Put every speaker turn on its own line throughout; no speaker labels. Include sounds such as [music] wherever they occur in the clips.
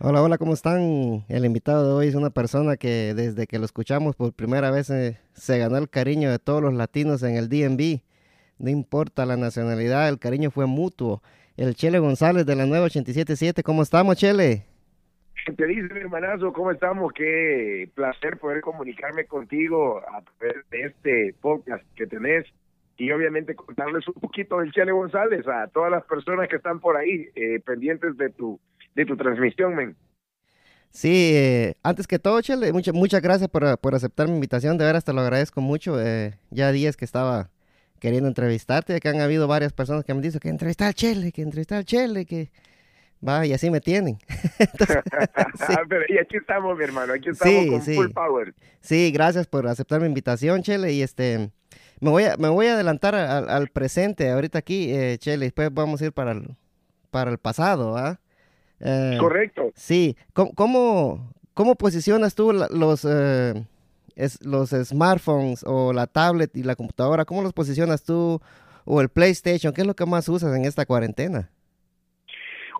Hola, hola, ¿cómo están? El invitado de hoy es una persona que desde que lo escuchamos por primera vez eh, se ganó el cariño de todos los latinos en el DMV. No importa la nacionalidad, el cariño fue mutuo. El Chele González de la nueva 877, ¿cómo estamos, Chele?
Te dice, mi hermanazo, ¿cómo estamos? Qué placer poder comunicarme contigo a través de este podcast que tenés y obviamente contarles un poquito del Chele González a todas las personas que están por ahí eh, pendientes de tu de tu transmisión, men.
Sí, eh, antes que todo, Chele, muchas muchas gracias por, por, aceptar mi invitación, de veras te lo agradezco mucho. Eh, ya días que estaba queriendo entrevistarte, que han habido varias personas que me han dicho que entrevistar al Chele, que entrevistar al Chele, que va, y así me tienen. [laughs] [laughs]
sí. Pero, y aquí estamos, mi hermano, aquí estamos sí, con
sí.
full power.
Sí, gracias por aceptar mi invitación, Chele, y este, me voy a, me voy a adelantar al, al presente ahorita aquí, eh, Chele, después vamos a ir para el, para el pasado, ¿ah?
Eh, Correcto.
Sí. ¿Cómo, cómo, cómo posicionas tú los, eh, es, los smartphones o la tablet y la computadora? ¿Cómo los posicionas tú o el PlayStation? ¿Qué es lo que más usas en esta cuarentena?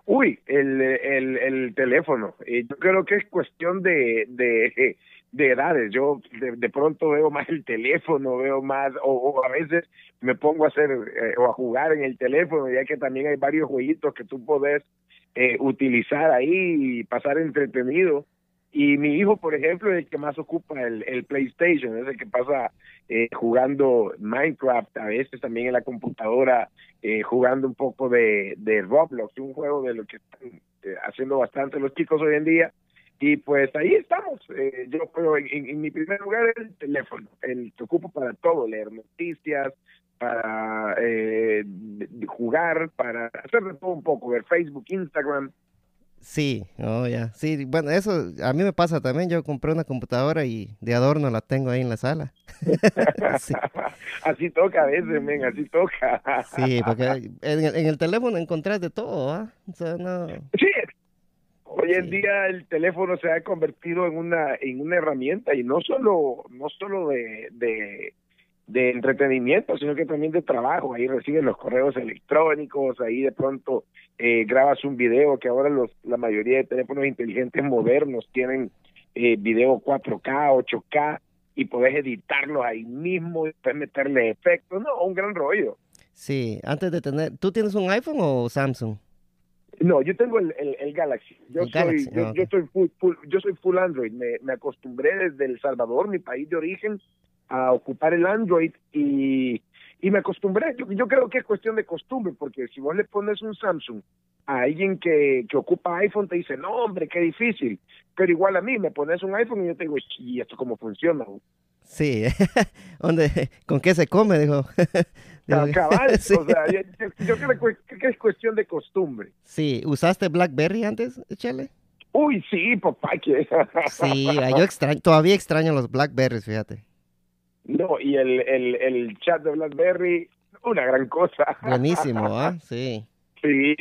Uy, el, el, el teléfono. Eh, yo creo que es cuestión de, de, de edades. Yo de, de, pronto veo más el teléfono, veo más, o, a veces me pongo a hacer eh, o a jugar en el teléfono, ya que también hay varios jueguitos que tú podés eh, utilizar ahí y pasar entretenido. Y mi hijo, por ejemplo, es el que más ocupa el, el PlayStation, es el que pasa eh, jugando Minecraft, a veces también en la computadora, eh, jugando un poco de, de Roblox, un juego de lo que están eh, haciendo bastante los chicos hoy en día. Y pues ahí estamos. Eh, yo creo, en, mi primer lugar, el teléfono, el que ocupo para todo, leer noticias, para eh, jugar, para hacer de todo un poco, ver Facebook, Instagram.
Sí, oh, ya. Sí, bueno, eso a mí me pasa también. Yo compré una computadora y de adorno la tengo ahí en la sala. [laughs]
sí. Así toca a veces, men, así toca.
sí, porque en el, en el teléfono encontrás de todo, ¿ah? O sea, no...
Sí, hoy en día el teléfono se ha convertido en una en una herramienta y no solo no solo de, de de entretenimiento, sino que también de trabajo. Ahí reciben los correos electrónicos, ahí de pronto eh, grabas un video, que ahora los, la mayoría de teléfonos inteligentes modernos tienen eh, video 4K, 8K, y podés editarlo ahí mismo, y puedes meterle efectos, no, un gran rollo.
Sí, antes de tener, ¿tú tienes un iPhone o Samsung?
No, yo tengo el, el, el Galaxy. Yo
el
soy,
Galaxy.
yo,
okay.
yo soy full, full, yo soy full Android. Me, me acostumbré desde El Salvador, mi país de origen, a ocupar el Android y, y me acostumbré. Yo, yo creo que es cuestión de costumbre, porque si vos le pones un Samsung a alguien que, que ocupa iPhone, te dice, no, hombre, qué difícil. Pero igual a mí, me pones un iPhone y yo te digo, ¿y esto cómo funciona?
Sí, [laughs] ¿Dónde, ¿con qué se come? Dijo. [laughs]
Digo, [laughs] Cabal, sí. o sea, yo, yo, creo que es cuestión de costumbre.
Sí, ¿usaste BlackBerry antes, Chele?
Uy, sí, papá. Que...
sí, yo extraño, todavía extraño los BlackBerries, fíjate.
No, y el, el, el chat de BlackBerry, una gran cosa.
Buenísimo, ¿ah? ¿eh? Sí.
Sí.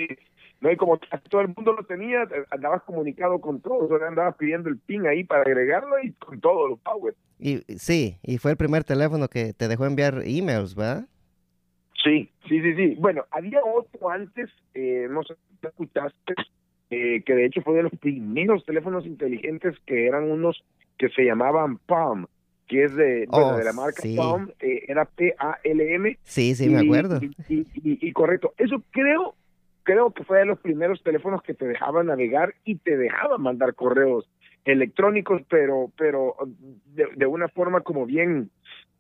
No, y como todo el mundo lo tenía, andabas comunicado con todos, andabas pidiendo el pin ahí para agregarlo y con todos los power.
Y sí, y fue el primer teléfono que te dejó enviar emails, ¿verdad?
Sí, sí, sí, sí. Bueno, había otro antes, eh, no sé si escuchaste, eh, que de hecho fue de los primeros teléfonos inteligentes que eran unos que se llamaban Palm que es de,
oh,
bueno, de la marca
sí.
Palm, eh, era P-A-L-M.
Sí, sí, y, me acuerdo.
Y, y, y, correcto. Eso creo, creo que fue de los primeros teléfonos que te dejaban navegar y te dejaban mandar correos electrónicos, pero, pero de, de una forma como bien,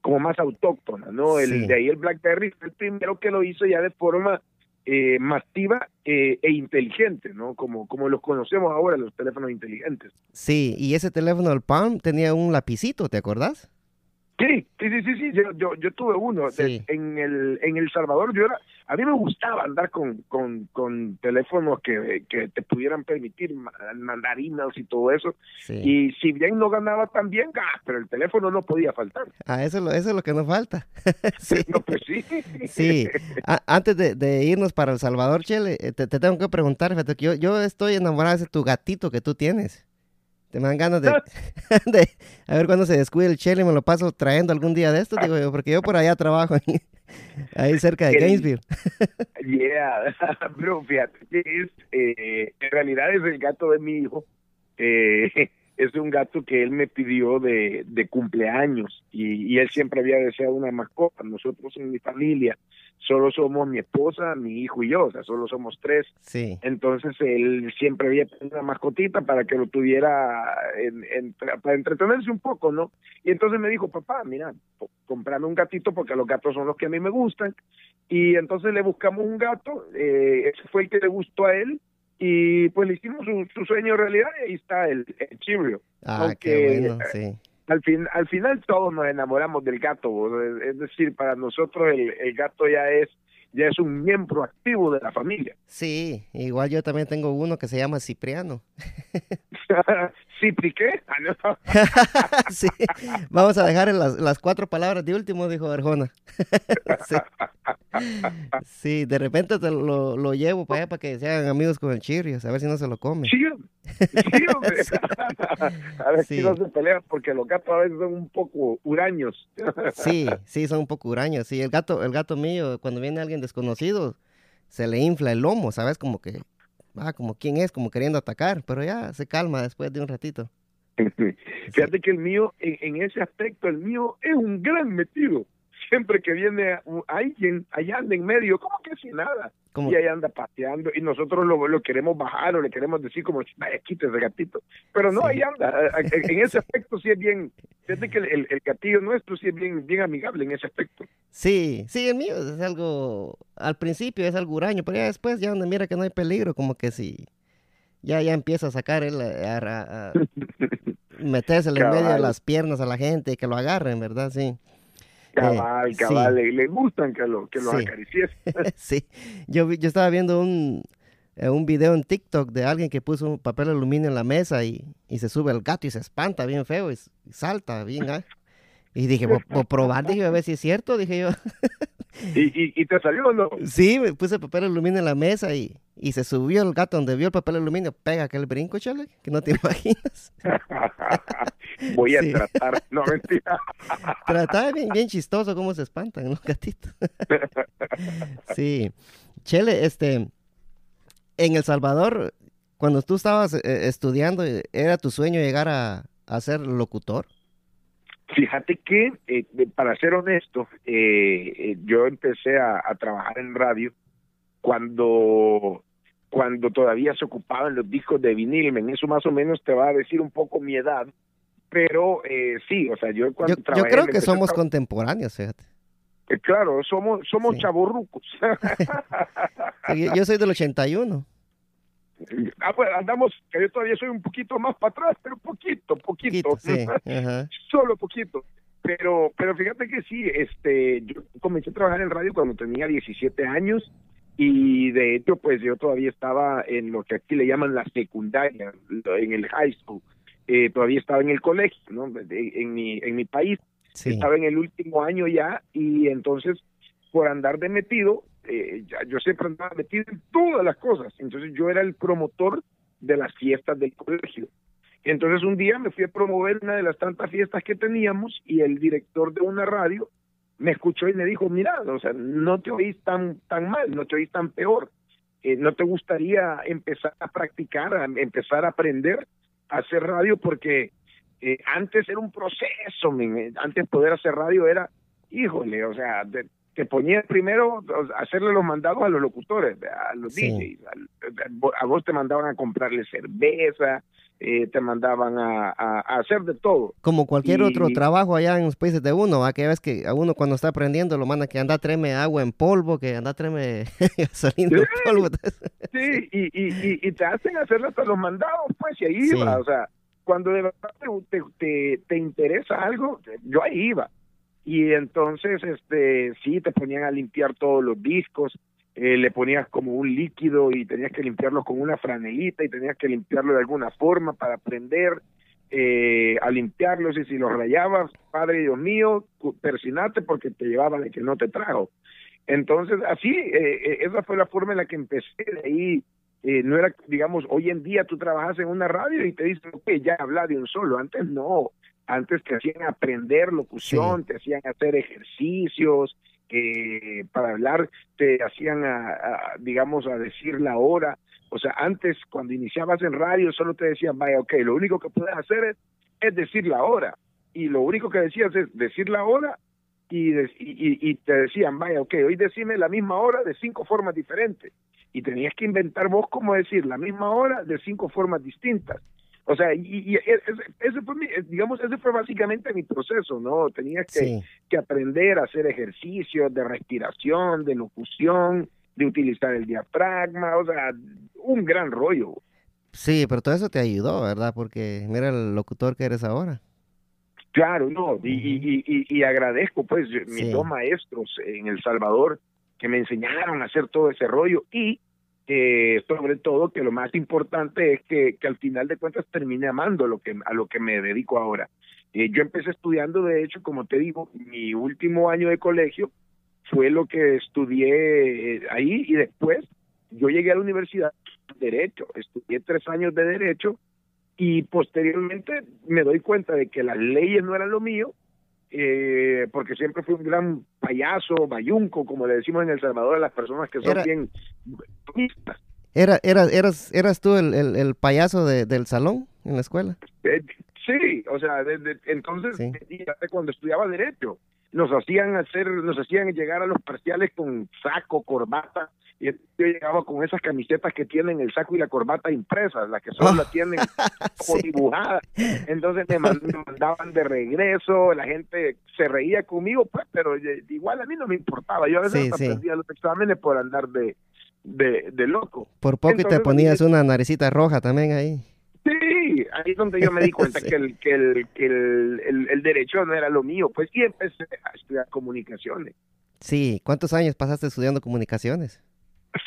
como más autóctona, ¿no? El. De ahí el BlackBerry fue el primero que lo hizo ya de forma eh, masiva eh, e inteligente, ¿no? Como, como los conocemos ahora, los teléfonos inteligentes.
Sí, y ese teléfono, el Palm, tenía un lapicito, ¿te acordás?
Sí, sí, sí, sí, sí. Yo, yo, yo tuve uno
Sí.
de- en el en el Salvador. Yo era, a mí me gustaba andar con con, con teléfonos que, que te pudieran permitir ma- mandar emails y todo eso.
Sí.
Y si bien no ganaba tan bien, ah, pero el teléfono no podía faltar.
Ah, eso, es lo- eso es lo que nos falta. [laughs] sí.
No, pues sí.
Sí, A- antes de, de irnos para El Salvador, Chele, eh, te, te tengo que preguntar, fíjate, que yo, yo estoy enamorado de tu gatito que tú tienes. Te me dan ganas de, [laughs] de a ver cuándo se descuide el Chele y me lo paso trayendo algún día de estos, digo yo, porque yo por allá trabajo, ahí [laughs] cerca de Gainesville.
Yeah, [laughs] bro, fíjate es, eh, en realidad es el gato de mi hijo. Eh, es un gato que él me pidió de, de cumpleaños y, y, él siempre había deseado una mascota. Nosotros en mi familia solo somos mi esposa, mi hijo y yo, o sea, solo somos tres.
Sí.
Entonces él siempre había tenido una mascotita para que lo tuviera en, en, para entretenerse un poco, ¿no? Y entonces me dijo, papá, mira, comprame un gatito porque los gatos son los que a mí me gustan. Y entonces le buscamos un gato, eh, ese fue el que le gustó a él y pues le hicimos su, su sueño realidad y ahí está el, el Cheerio.
Ah, Aunque, qué bueno, sí.
Al, fin, al final todos nos enamoramos del gato, es decir, para nosotros el, el gato ya es ya es un miembro activo de la familia.
Sí, igual yo también tengo uno que se llama Cipriano. [laughs]
¿Cipri qué? Ah, no. [laughs]
sí, vamos a dejar las, las, cuatro palabras de último, dijo Arjona. [laughs] sí. sí. de repente te lo, lo llevo para allá para que sean amigos con el Chirios, a ver si no se lo come.
Sí, sí, hombre. a ver si no se pelean porque los gatos a veces son un poco huraños.
sí, sí, son un poco huraños. Sí, el gato, el gato mío, cuando viene alguien desconocido, se le infla el lomo, ¿sabes? Como que ah, como quién es, como queriendo atacar, pero ya se calma después de un ratito. [laughs]
Fíjate que el mío, en, en, ese aspecto, el mío es un gran metido. Siempre que viene alguien, allá anda en medio, como que sin nada. ¿Cómo? Y ahí anda pateando y nosotros lo, lo, queremos bajar o le queremos decir como, vaya, quita ese gatito. Pero no, sí. ahí anda. En ese [laughs] aspecto sí es bien, fíjate que el, el, gatillo nuestro sí es bien, bien amigable en ese aspecto.
Sí, sí, el mío es algo, al principio es algo huraño, pero ya después ya donde mira que no hay peligro, como que sí, ya, ya empieza a sacar él, a, a, a [laughs] meterse en medio de las piernas a la gente y que lo agarren, ¿verdad? Sí.
Cabal, cabal, sí. le, le, gustan que lo, que lo sí. acaricies. [laughs]
sí, yo, yo estaba viendo un, un video en TikTok de alguien que puso un papel aluminio en la mesa y, y se sube el gato y se espanta bien feo y, y salta bien. Y dije, por probar, dije, a ver si es cierto, dije yo. [laughs]
¿Y, y, y te salió o no?
Sí, me puse papel aluminio en la mesa y, y se subió el gato donde vio el papel aluminio, pega aquel brinco, chale, que no te [laughs] imaginas. [laughs]
Voy a sí. tratar, no mentira.
tratar bien, bien chistoso cómo se espantan los gatitos. sí. Chele, este, en El Salvador, cuando tú estabas eh, estudiando, ¿era tu sueño llegar a, a ser locutor?
Fíjate que, eh, para ser honesto, eh, eh, yo empecé a, a, trabajar en radio cuando cuando todavía se ocupaban los discos de vinil. En eso más o menos te va a decir un poco mi edad, pero eh, sí, o sea, yo cuando
yo, yo creo que somos a... contemporáneos, fíjate.
Eh, claro, somos somos sí. chaborrucos. [laughs]
sí, yo soy del 81.
Ah, pues andamos, que yo todavía soy un poquito más para atrás, pero poquito, poquito.
poquito sí. [laughs] -huh.
Solo poquito. Pero, pero fíjate que sí, este, yo comencé a trabajar en radio cuando tenía 17 años y de hecho, pues yo todavía estaba en lo que aquí le llaman la secundaria, en el high school. Eh, todavía estaba en el colegio, ¿no? En mi, en mi país. Sí. Estaba en el último año ya y entonces por andar de metido, eh, yo siempre andaba metido en todas las cosas. Entonces yo era el promotor de las fiestas del colegio. Entonces un día me fui a promover una de las tantas fiestas que teníamos y el director de una radio me escuchó y me dijo, mira, o sea, no te oís tan, tan mal, no te oís tan peor. Eh, ¿No te gustaría empezar a practicar, a empezar a aprender a hacer radio? Porque eh, antes era un proceso, man. antes poder hacer radio era, híjole, o sea, te, te ponías primero a hacerle los mandados a los locutores, a los sí. DJs, a, a, vos te mandaban a comprarle cerveza, eh, te mandaban a, a, a, hacer de todo.
Como cualquier y, otro trabajo allá en los países de uno, ¿va? que ves que a uno cuando está aprendiendo lo manda que anda treme agua en polvo, que anda treme [laughs] gasolina
sí,
en polvo. [laughs]
sí, y, y, y, te hacen hacer hasta los mandados, pues, y ahí sí. va, o sea, cuando de verdad te, te, te interesa algo, yo ahí iba. Y entonces, este, sí, te ponían a limpiar todos los discos, eh, le ponías como un líquido y tenías que limpiarlo con una franelita y tenías que limpiarlo de alguna forma para aprender eh, a limpiarlos y si los rayabas, Padre Dios mío, persinate porque te llevaba de que no te trajo. Entonces, así, eh, esa fue la forma en la que empecé, de ahí eh, no era, digamos, hoy en día tú trabajas en una radio y te dicen, ok, ya habla de un solo, antes no, antes te hacían aprender locución, sí. te hacían hacer ejercicios, eh, para hablar te hacían, a, digamos, a decir la hora. O sea, antes cuando iniciabas en radio solo te decían, vaya, ok, lo único que puedes hacer es, es decir la hora. Y lo único que decías es decir la hora y, y, y, te decían, vaya, ok, hoy decime la misma hora de cinco formas diferentes. Y tenías que inventar vos cómo decir la misma hora de cinco formas distintas. O sea, y, ese, fue, digamos, ese fue básicamente mi proceso, ¿no? Tenías que, que aprender a hacer ejercicios de respiración, de locución, de utilizar el diafragma, o sea, un gran rollo.
Sí, pero todo eso te ayudó, ¿verdad? Porque mira el locutor que eres ahora.
Claro, no, y, y, y, agradezco pues mis dos maestros en El Salvador que me enseñaron a hacer todo ese rollo y eh, sobre todo que lo más importante es que, que al final de cuentas termine amando lo que, a lo que me dedico ahora. Eh, yo empecé estudiando, de hecho, como te digo, mi último año de colegio fue lo que estudié eh, ahí y después yo llegué a la universidad de Derecho, estudié tres años de Derecho y posteriormente me doy cuenta de que las leyes no eran lo mío, eh, porque siempre fui un gran payaso, bayunco, como le decimos en El Salvador a las personas que son bien
Era, era, eras, ¿Eras tú el, el, payaso de, del salón en la escuela?
Eh, sí, o sea, entonces, cuando estudiaba Derecho, nos hacían hacer, nos hacían llegar a los parciales con saco, corbata, y yo llegaba con esas camisetas que tienen el saco y la corbata impresas, las que solo la tienen [laughs] como dibujadas. Entonces me, mandaban de regreso, la gente se reía conmigo, pues, pero igual a mí no me importaba. Yo a veces sí, los exámenes por andar de, de, loco.
Por poco y te ponías una naricita roja también ahí.
Sí, ahí es donde yo me di cuenta [laughs] que, el, que, el, que el, el, derecho no era lo mío, pues y empecé a estudiar comunicaciones.
Sí, ¿cuántos años pasaste estudiando comunicaciones?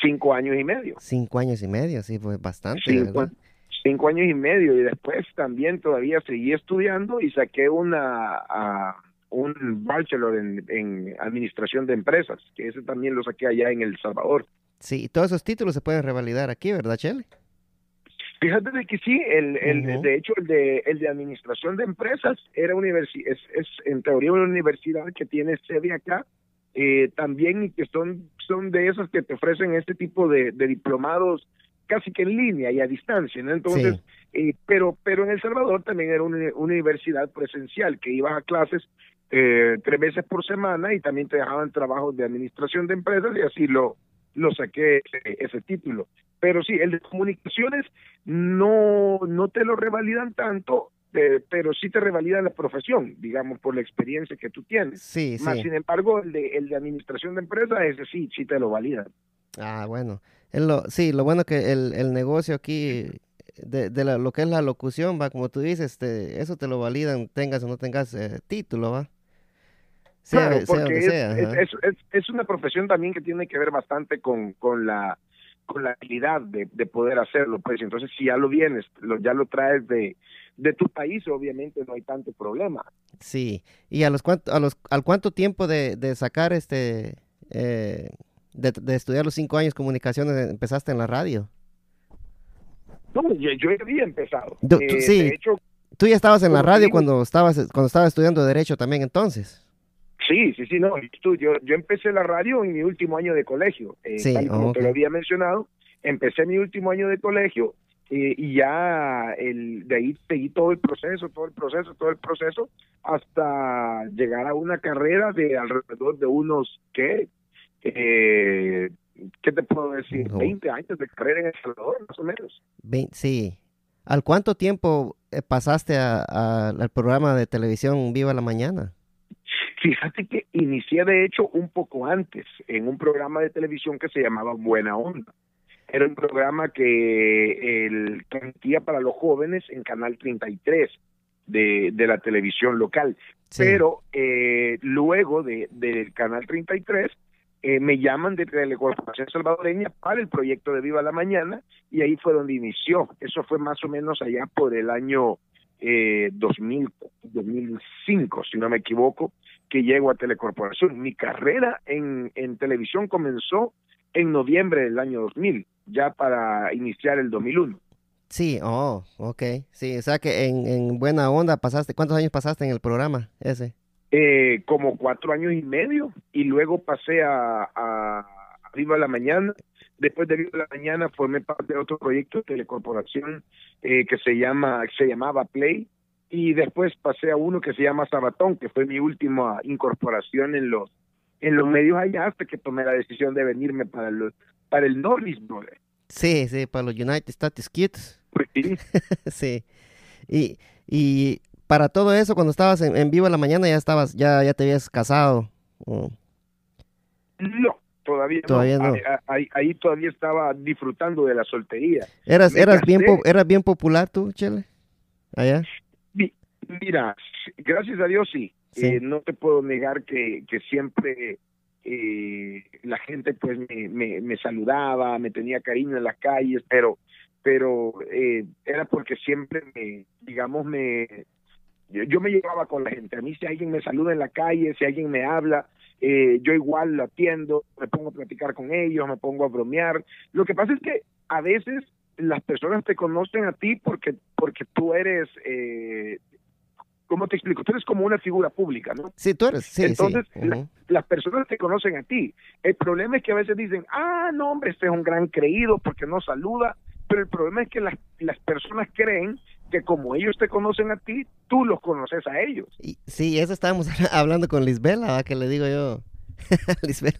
Cinco años y medio.
Cinco años y medio, sí, fue bastante.
Cinco, años y medio y después también todavía seguí estudiando y saqué una un bachelor en, administración de empresas, que ese también lo saqué allá en El Salvador.
Sí, todos esos títulos se pueden revalidar aquí, ¿verdad, Chele?
Fíjate de que sí, el, el, de hecho el de, el de administración de empresas era es, es en teoría una universidad que tiene sede acá eh, también y que son, son de esas que te ofrecen este tipo de, diplomados casi que en línea y a distancia, ¿no? Entonces, eh, pero, pero en El Salvador también era una, universidad presencial, que ibas a clases eh, tres veces por semana y también te dejaban trabajos de administración de empresas y así lo, lo saqué ese, título. Pero sí, el de comunicaciones no, no te lo revalidan tanto, pero sí te revalida la profesión, digamos, por la experiencia que tú tienes.
Sí,
Más, sin embargo, el de, el de administración de empresas, ese sí, sí te lo valida.
Ah, bueno. lo, sí, lo bueno que el, el negocio aquí, de, de lo que es la locución, va, como tú dices, este, eso te lo validan, tengas o no tengas eh, título, va.
Sea, porque es, es, es, una profesión también que tiene que ver bastante con, con la con la habilidad de, de poder hacerlo, pues entonces si ya lo vienes, lo, ya lo traes de, de tu país, obviamente no hay tanto problema.
Sí, y a los cuánto, a los, al cuánto tiempo de, de sacar este, eh, de, estudiar los cinco años comunicaciones empezaste en la radio.
No, yo, yo había empezado.
Eh, sí, tú ya estabas en la radio cuando estabas cuando estabas estudiando derecho también entonces.
Sí, sí, sí, no. Yo, yo empecé la radio en mi último año de colegio. Eh, tal como te lo había mencionado, empecé mi último año de colegio eh, y ya el, de ahí seguí todo el proceso, todo el proceso, todo el proceso, hasta llegar a una carrera de alrededor de unos, ¿qué? Eh, ¿Qué te puedo decir? 20 años de carrera en El Salvador, más o menos.
sí. ¿Al cuánto tiempo eh, pasaste al programa de televisión Viva la Mañana?
Fíjate que inicié de hecho un poco antes en un programa de televisión que se llamaba Buena Onda. Era un programa que el, transmitía para los jóvenes en Canal 33 de, de la televisión local. Pero eh, luego de, del Canal 33 eh, me llaman de Telecorporación Salvadoreña para el proyecto de Viva la Mañana y ahí fue donde inició. Eso fue más o menos allá por el año eh, 2000, 2005, si no me equivoco, que llego a Telecorporación. Mi carrera en, en televisión comenzó en noviembre del año 2000 ya para iniciar el 2001.
Sí, oh, ok. Sí, o sea que en, en buena onda pasaste, ¿cuántos años pasaste en el programa ese?
eh, como cuatro años y medio y luego pasé a, a, Viva la Mañana. Después de Viva la Mañana formé parte de otro proyecto de telecorporación eh, que se llama se llamaba Play y después pasé a uno que se llama Sabatón, que fue mi última incorporación en los en los medios allá hasta que tomé la decisión de venirme para los para el Norris
Sí, sí, para los United States Kids.
Pues sí. [laughs]
sí. Y, y para todo eso, cuando estabas en, en, Viva la Mañana, ya estabas, ya, ya te habías casado.
No, todavía,
todavía no.
Ahí, ahí, todavía estaba disfrutando de la soltería.
¿Eras, eras, bien, ¿eras bien popular tú, Chele? Allá.
Mira, gracias a Dios sí. Eh, no te puedo negar que, que siempre eh, la gente pues me, me, me, saludaba, me tenía cariño en las calles, pero pero eh, era porque siempre me, digamos, me yo, me llevaba con la gente. A mí si alguien me saluda en la calle, si alguien me habla, eh, yo igual lo atiendo, me pongo a platicar con ellos, me pongo a bromear. Lo que pasa es que a veces las personas te conocen a ti porque porque tú eres eh, ¿cómo te explico? Tú eres como una figura pública, ¿no?
Sí, tú eres, sí,
Entonces, las personas te conocen a ti. El problema es que a veces dicen, ah, no, hombre, este es un gran creído porque no saluda, pero el problema es que las, las personas creen que como ellos te conocen a ti, tú los conoces a ellos.
Y, sí, eso estábamos [laughs] hablando con Lisbela, que le digo yo. [laughs] Lisbela,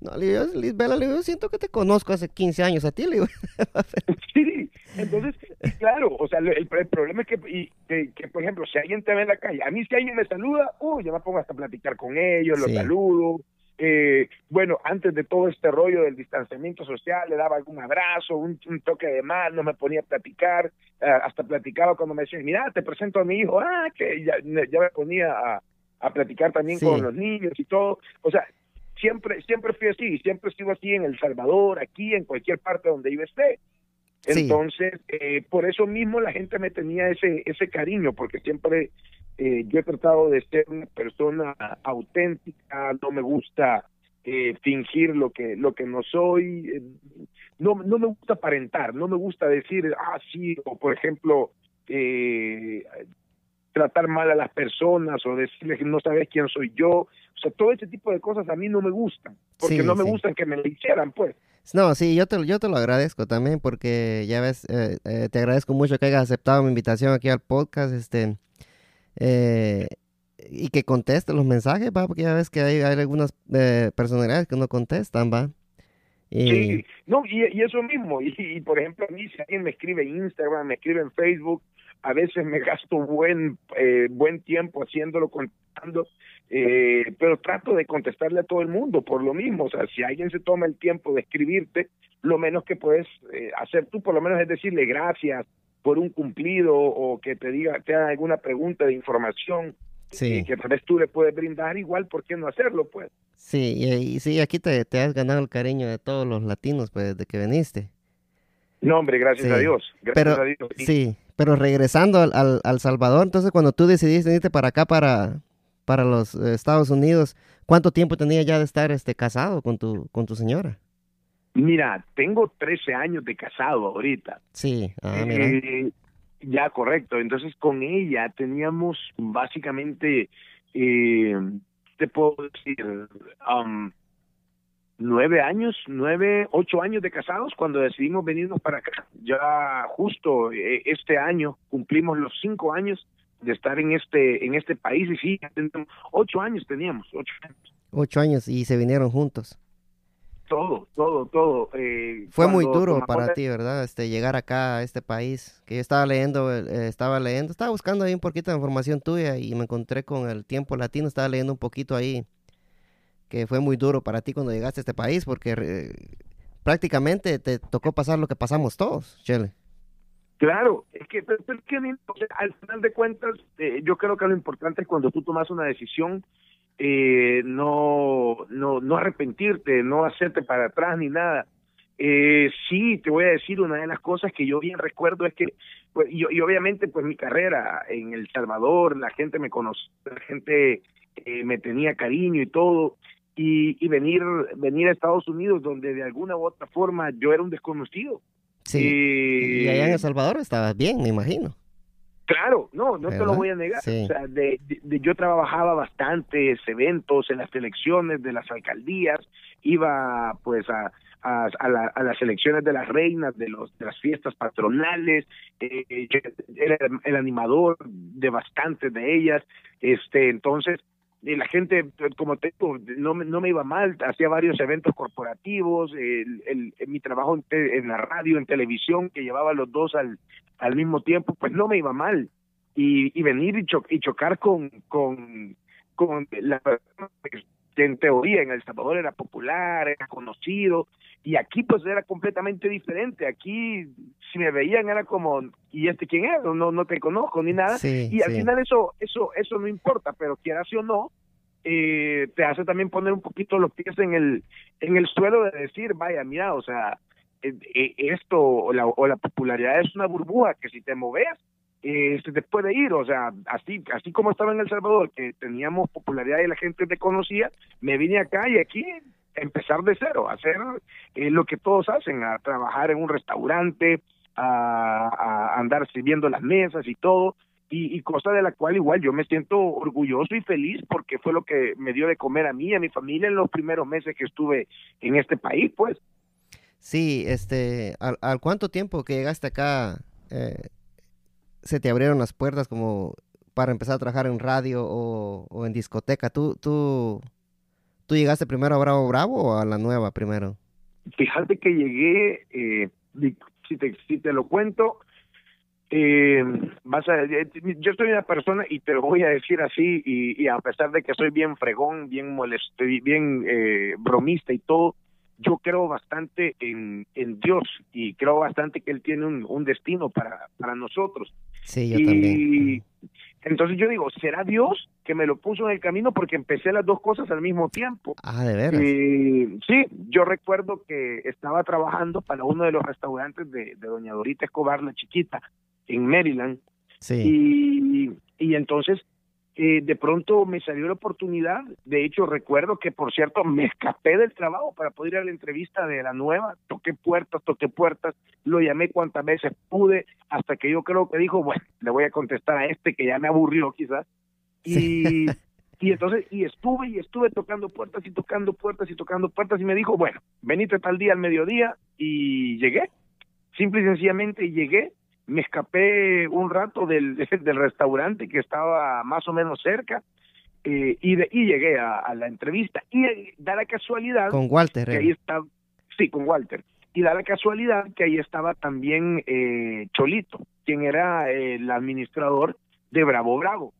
no, Lisbela, le digo, siento que te conozco hace 15 años a ti, le digo. [laughs]
sí, entonces, claro, o sea, el, problema es que, que, por ejemplo, si alguien te ve en la calle, a mí si alguien me saluda, uh, yo me pongo hasta platicar con ellos, los saludo. Eh, bueno, antes de todo este rollo del distanciamiento social, le daba algún abrazo, un, toque de mano, me ponía a platicar, eh, hasta platicaba cuando me decían, mira, te presento a mi hijo, ah, que ya, ya me ponía a, a platicar también con los niños y todo. O sea, siempre, siempre fui así, siempre sigo así en El Salvador, aquí, en cualquier parte donde yo esté. Entonces, eh, por eso mismo la gente me tenía ese, ese cariño, porque siempre eh, yo he tratado de ser una persona auténtica, no me gusta eh, fingir lo que lo que no soy, eh, no, no me gusta aparentar, no me gusta decir, ah, sí, o por ejemplo, eh, tratar mal a las personas o decirles que no sabes quién soy yo. O sea, todo ese tipo de cosas a mí no me gustan, porque no me gustan que me lo hicieran, pues.
No, sí, yo te, yo te lo agradezco también porque ya ves, eh, eh, te agradezco mucho que hayas aceptado mi invitación aquí al podcast, este, eh, y que conteste los mensajes, va, porque ya ves que hay, hay algunas personalidades que no contestan, va.
Y... Sí, no, y, eso mismo, y, y, por ejemplo a mí si alguien me escribe en Instagram, me escribe en Facebook, a veces me gasto buen eh, buen tiempo haciéndolo contestando eh, pero trato de contestarle a todo el mundo por lo mismo o sea si alguien se toma el tiempo de escribirte lo menos que puedes eh, hacer tú por lo menos es decirle gracias por un cumplido o que te diga te haga alguna pregunta de información
sí.
que tal vez tú le puedes brindar igual por qué no hacerlo pues
sí y, sí aquí te, te has ganado el cariño de todos los latinos pues desde que viniste
no, hombre, gracias a Dios.
Gracias
a Dios.
Sí. Pero regresando al, al, Salvador, entonces cuando tú decidiste irte para acá, para, para los Estados Unidos, ¿cuánto tiempo tenía ya de estar este casado con tu, con tu señora?
Mira, tengo 13 años de casado ahorita.
Sí, ah, mira.
Eh, ya, correcto. Entonces con ella teníamos básicamente, eh, te puedo decir, um, nueve años, nueve, ocho años de casados cuando decidimos venirnos para acá. Ya justo eh, este año cumplimos los cinco años de estar en este en este país y sí, ocho años teníamos, ocho años.
Ocho años y se vinieron juntos.
Todo, todo, todo. Eh,
Fue muy duro para ti, ¿verdad? Este llegar acá a este país. Que yo estaba leyendo, eh, estaba leyendo, estaba buscando ahí un poquito de información tuya y me encontré con el tiempo latino, estaba leyendo un poquito ahí que fue muy duro para ti cuando llegaste a este país, porque eh, prácticamente te tocó pasar lo que pasamos todos, Chele.
Claro, es que, al final de cuentas, eh, yo creo que lo importante es cuando tú tomas una decisión, eh, no, no, no arrepentirte, no hacerte para atrás ni nada. Eh, sí, te voy a decir una de las cosas que yo bien recuerdo es que, pues, y, y obviamente, pues mi carrera en El Salvador, la gente me conoce, la gente me tenía cariño y todo, y, y, venir venir a Estados Unidos donde de alguna u otra forma yo era un desconocido.
Sí. y allá en El Salvador estabas bien, me imagino.
Claro, no, no te lo voy a negar. O sea, de, yo trabajaba bastantes eventos en las elecciones de las alcaldías, iba pues a, a, a, las elecciones de las reinas, de, los, de las fiestas patronales, eh, era el animador de bastantes de ellas, este, entonces y la gente, como te digo, no, no me iba mal, hacía varios eventos corporativos, el, el, mi trabajo en, la radio, en televisión, que llevaba los dos al, al mismo tiempo, pues no me iba mal. Y, y venir y, y chocar con, con, con la que en teoría en El Salvador era popular, era conocido, y aquí pues era completamente diferente. Aquí si me veían era como, ¿y este quién es? No, no te conozco ni nada. y al final eso, eso, eso no importa, pero quieras o no, eh, te hace también poner un poquito los pies en el, en el suelo de decir, vaya, mira, o sea, eh, eh, esto o la, o la popularidad es una burbuja que si te moves, eh, se ir, o sea, así así como estaba en El Salvador, que teníamos popularidad y la gente te conocía, me vine acá y aquí empezar de cero, hacer eh, lo que todos hacen, a trabajar en un restaurante, a, andar sirviendo las mesas y todo, y, y, cosa de la cual igual yo me siento orgulloso y feliz porque fue lo que me dio de comer a mí y a mi familia en los primeros meses que estuve en este país, pues.
Sí, este, ¿al, al cuánto tiempo que llegaste acá eh, se te abrieron las puertas como para empezar a trabajar en radio o, en discoteca? ¿Tú, tú, ¿Tú llegaste primero a Bravo Bravo o a la nueva primero?
Fíjate que llegué, eh, si, te, si te lo cuento, eh, vas a, eh, yo soy una persona y te lo voy a decir así y, a pesar de que soy bien fregón, bien molesto, bien eh, bromista y todo, yo creo bastante en, en Dios y creo bastante que Él tiene un, un destino para, para nosotros.
Sí, yo y,
Entonces yo digo, ¿será Dios que me lo puso en el camino? Porque empecé las dos cosas al mismo tiempo.
Ah, de veras.
sí, yo recuerdo que estaba trabajando para uno de los restaurantes de, de Doña Dorita Escobar, la chiquita, en Maryland.
Sí.
Y, y entonces eh, de pronto me salió la oportunidad, de hecho recuerdo que por cierto me escapé del trabajo para poder ir a la entrevista de la nueva, toqué puertas, toqué puertas, lo llamé cuantas veces pude, hasta que yo creo que dijo, bueno, le voy a contestar a este que ya me aburrió quizás, y, [laughs] y entonces, y estuve y estuve tocando puertas y tocando puertas y tocando puertas y me dijo, bueno, venite tal día al mediodía y llegué, simple y sencillamente llegué, me escapé un rato del, [laughs] del restaurante que estaba más o menos cerca eh, y, de, y llegué a, la entrevista. Y eh, da la casualidad
con Walter
que ahí está sí con Walter. Y da la casualidad que ahí estaba también eh, Cholito quien era el administrador de Bravo Bravo.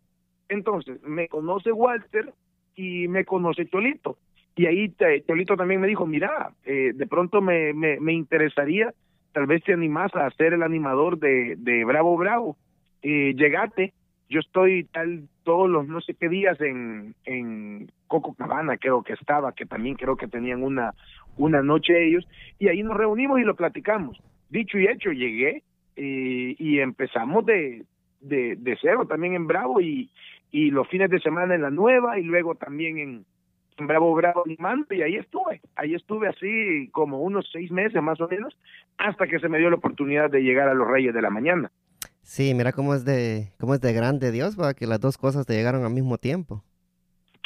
Entonces me conoce Walter y me conoce Cholito. Y ahí Cholito también me dijo mira de pronto me, me, me interesaría tal vez te animas a ser el animador de, de Bravo Bravo. Eh, llegate, yo estoy tal todos los no sé qué días en, en Coco Cabana, creo que estaba, que también creo que tenían una, una noche ellos, y ahí nos reunimos y lo platicamos. Dicho y hecho, llegué eh, y empezamos de, de, de cero también en Bravo y, y los fines de semana en la nueva y luego también en, Bravo Bravo animando y ahí estuve, ahí estuve así como unos seis meses más o menos, hasta que se me dio la oportunidad de llegar a los Reyes de la Mañana.
Sí, mira cómo es de, cómo es de grande Dios, va, que las dos cosas te llegaron al mismo tiempo.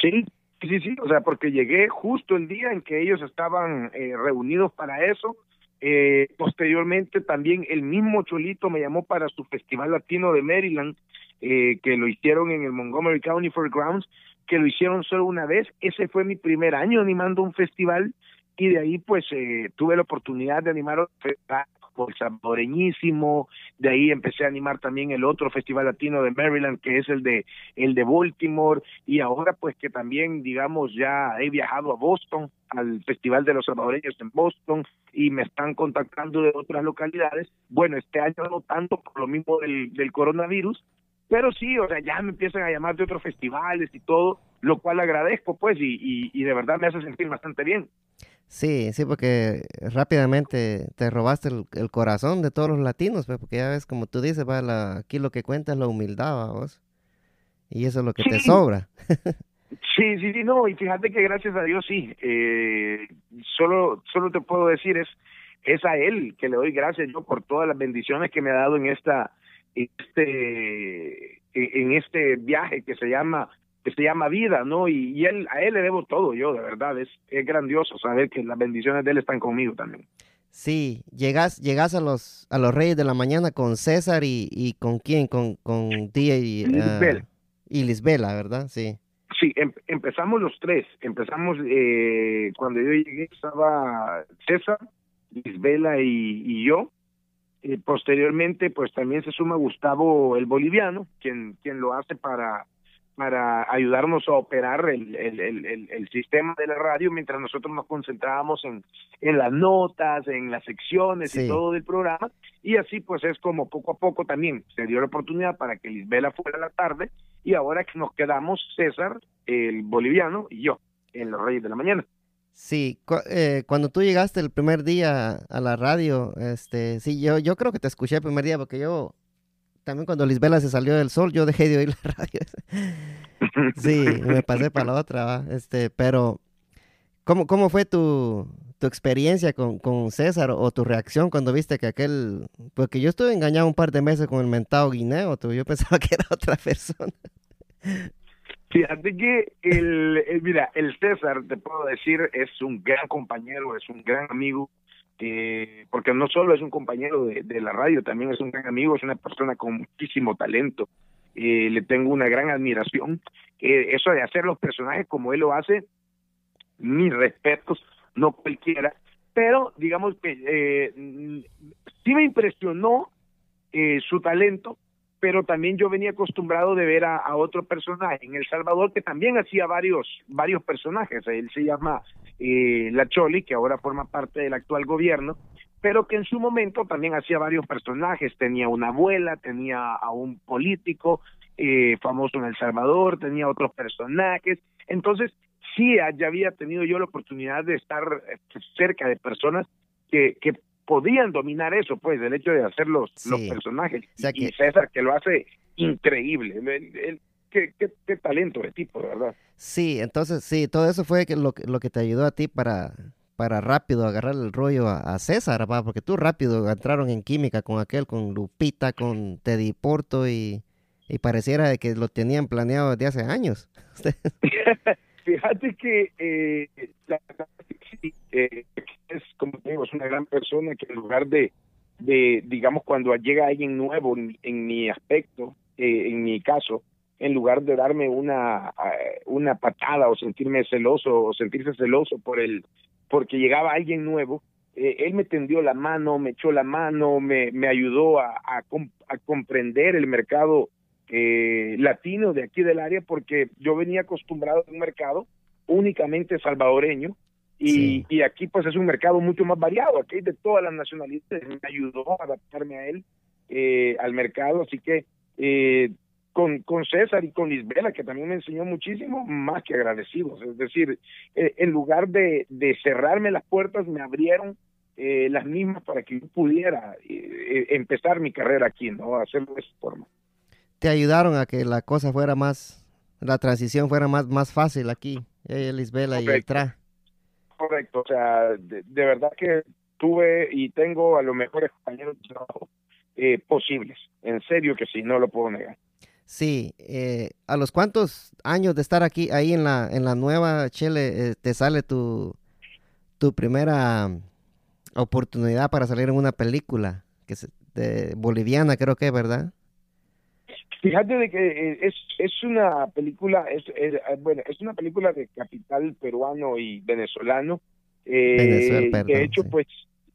Sí, sí, sí, o sea, porque llegué justo el día en que ellos estaban eh, reunidos para eso. Eh, posteriormente también el mismo Cholito me llamó para su Festival Latino de Maryland, eh, que lo hicieron en el Montgomery County Fairgrounds, que lo hicieron solo una vez. Ese fue mi primer año animando un festival y de ahí pues eh, tuve la oportunidad de animar por salvadoreñísimo, de ahí empecé a animar también el otro festival latino de Maryland que es el de el de Baltimore y ahora pues que también digamos ya he viajado a Boston al festival de los salvadoreños en Boston y me están contactando de otras localidades. Bueno, este año no tanto por lo mismo del, del coronavirus, pero sí, o sea, ya me empiezan a llamar de otros festivales y todo, lo cual agradezco, pues, y, y, de verdad me hace sentir bastante bien.
Sí, sí, porque rápidamente te robaste el, corazón de todos los latinos, pues, porque ya ves, como tú dices, va la, aquí lo que cuenta es la humildad, vos. Y eso es lo que te sobra. [laughs]
sí, sí, sí, no, y fíjate que gracias a Dios sí, eh, solo, solo te puedo decir es, es a Él que le doy gracias yo por todas las bendiciones que me ha dado en esta este en este viaje que se llama que se llama vida, ¿no? Y, él a él le debo todo yo, de verdad, es, es grandioso saber que las bendiciones de él están conmigo también.
Sí, llegas, llegas a los a los Reyes de la Mañana con César y, y con quién, con con Tía y uh, y Lisbela, ¿verdad? Sí.
Sí, em, empezamos los tres. Empezamos eh, cuando yo llegué estaba César, Lisbela y, y yo. Eh, posteriormente, pues también se suma Gustavo el boliviano, quien quien lo hace para para ayudarnos a operar el, el, el, el, sistema de la radio mientras nosotros nos concentrábamos en, en las notas, en las secciones y todo del programa. Y así pues es como poco a poco también se dio la oportunidad para que Lisbela fuera a la tarde y ahora que nos quedamos César, el boliviano y yo en los Reyes de la Mañana.
Sí, eh, cuando tú llegaste el primer día a la radio, este, sí, yo, yo creo que te escuché el primer día porque yo también cuando Lisbela se salió del sol, yo dejé de oír [laughs] la radio. [laughs] sí, me pasé para la otra, este, pero ¿cómo, cómo fue tu, tu experiencia con, con, César o tu reacción cuando viste que aquel, porque yo estuve engañado un par de meses con el mentado guineo, tú, yo pensaba [laughs] que era otra persona.
Fíjate que el, mira, el César, te puedo decir, es un gran compañero, es un gran amigo, eh, porque no solo es un compañero de, de, la radio, también es un gran amigo, es una persona con muchísimo talento. Eh, le tengo una gran admiración. Eh, eso de hacer los personajes como él lo hace, mis respetos, no cualquiera, pero digamos que eh, sí me impresionó eh, su talento, pero también yo venía acostumbrado de ver a, a, otro personaje en El Salvador que también hacía varios varios personajes. Él se llama eh, La Choli, que ahora forma parte del actual gobierno, pero que en su momento también hacía varios personajes. Tenía una abuela, tenía a un político eh, famoso en El Salvador, tenía otros personajes. Entonces, sí, ya había tenido yo la oportunidad de estar eh, cerca de personas que, que podían dominar eso, pues, el hecho de hacer los, los personajes. Y César, que lo hace increíble. qué, qué, qué, talento de tipo, de verdad.
Sí, entonces, sí, todo eso fue lo, lo que te ayudó a ti para, para rápido agarrar el rollo a, César, ¿va? porque tú rápido entraron en química con aquel, con Lupita, con Teddy Porto y, y pareciera de que lo tenían planeado desde hace años. [laughs] [laughs]
Fíjate que eh, eh, es, como es una gran persona que en lugar de, de digamos, cuando llega alguien nuevo en, mi aspecto, eh, en mi caso, en lugar de darme una, eh, una patada o sentirme celoso o sentirse celoso por el, porque llegaba alguien nuevo, él me tendió la mano, me echó la mano, me, me ayudó a, a comprender el mercado eh, latino de aquí del área, porque yo venía acostumbrado a un mercado únicamente salvadoreño, y, y, aquí pues es un mercado mucho más variado, aquí hay de todas las nacionalidades, me ayudó a adaptarme a él, eh, al mercado, así que eh, con, con César y con Lisbela, que también me enseñó muchísimo, más que agradecidos, es decir, eh, en lugar de, de cerrarme las puertas, me abrieron eh, las mismas para que yo pudiera eh, empezar mi carrera aquí, ¿no? Hacerlo de esa forma.
Te ayudaron a que la cosa fuera más, la transición fuera más, más fácil aquí, Lisbela y el Tra
correcto. O sea, de, verdad que tuve y tengo a los mejores compañeros de trabajo eh, posibles. En serio que sí, no lo puedo negar.
Sí, eh, ¿a los cuántos años de estar aquí, ahí en la, en la nueva Chile, eh, te sale tu, tu primera oportunidad para salir en una película que es de boliviana, creo que, ¿verdad?
Fíjate de que eh, es, es una película, es, eh, bueno, es una película de capital peruano y venezolano. Eh, de hecho, pues,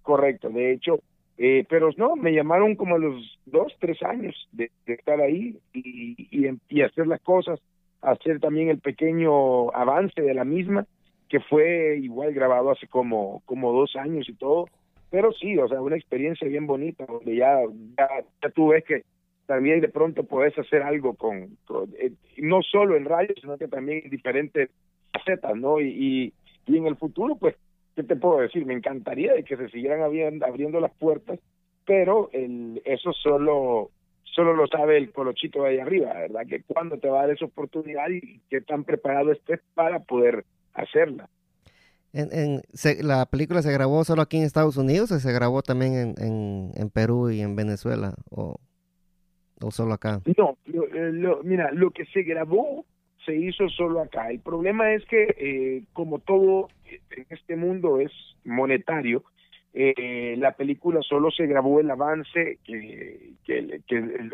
correcto, de hecho, eh, pero no, me llamaron como a los dos, tres años de, estar ahí y, y, hacer las cosas, hacer también el pequeño avance de la misma, que fue igual grabado hace como, como dos años y todo. Pero sí, o sea, una experiencia bien bonita, donde ya, ya, ya tú ves que también de pronto puedes hacer algo con, eh, no solo en radio, sino que también en diferentes facetas, ¿no? Y, y, en el futuro, pues, ¿qué te puedo decir? Me encantaría de que se siguieran abriendo, las puertas, pero el, eso solo solo lo sabe el colochito de ahí arriba, ¿verdad? Que cuándo te va a dar esa oportunidad y qué tan preparado estés para poder hacerla.
En, en, ¿La película se grabó solo aquí en Estados Unidos o se grabó también en, en, en Perú y en Venezuela? O... ¿O solo acá?
No, lo, mira, lo que se grabó se hizo solo acá. El problema es que, eh, como todo en este mundo es monetario, eh, la película solo se grabó el avance que, que,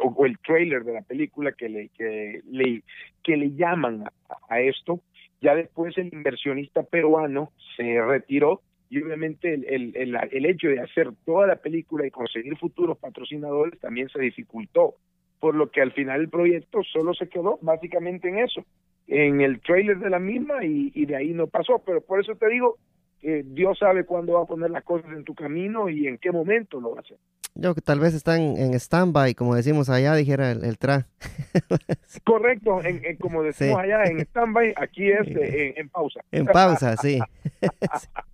o, el trailer de la película que le que le, que le llaman a, esto ya después el inversionista peruano se retiró y obviamente el, el, el, el, hecho de hacer toda la película y conseguir futuros patrocinadores también se dificultó por lo que al final el proyecto solo se quedó básicamente en eso, en el trailer de la misma y, de ahí no pasó. Pero por eso te digo, que Dios sabe cuándo va a poner las cosas en tu camino y en qué momento lo va a hacer.
Yo que tal vez están en stand-by, como decimos allá, dijera el, tra. [laughs]
Correcto, en, como decimos allá, en stand-by, aquí es [laughs] eh, en, pausa.
En pausa, sí. [laughs]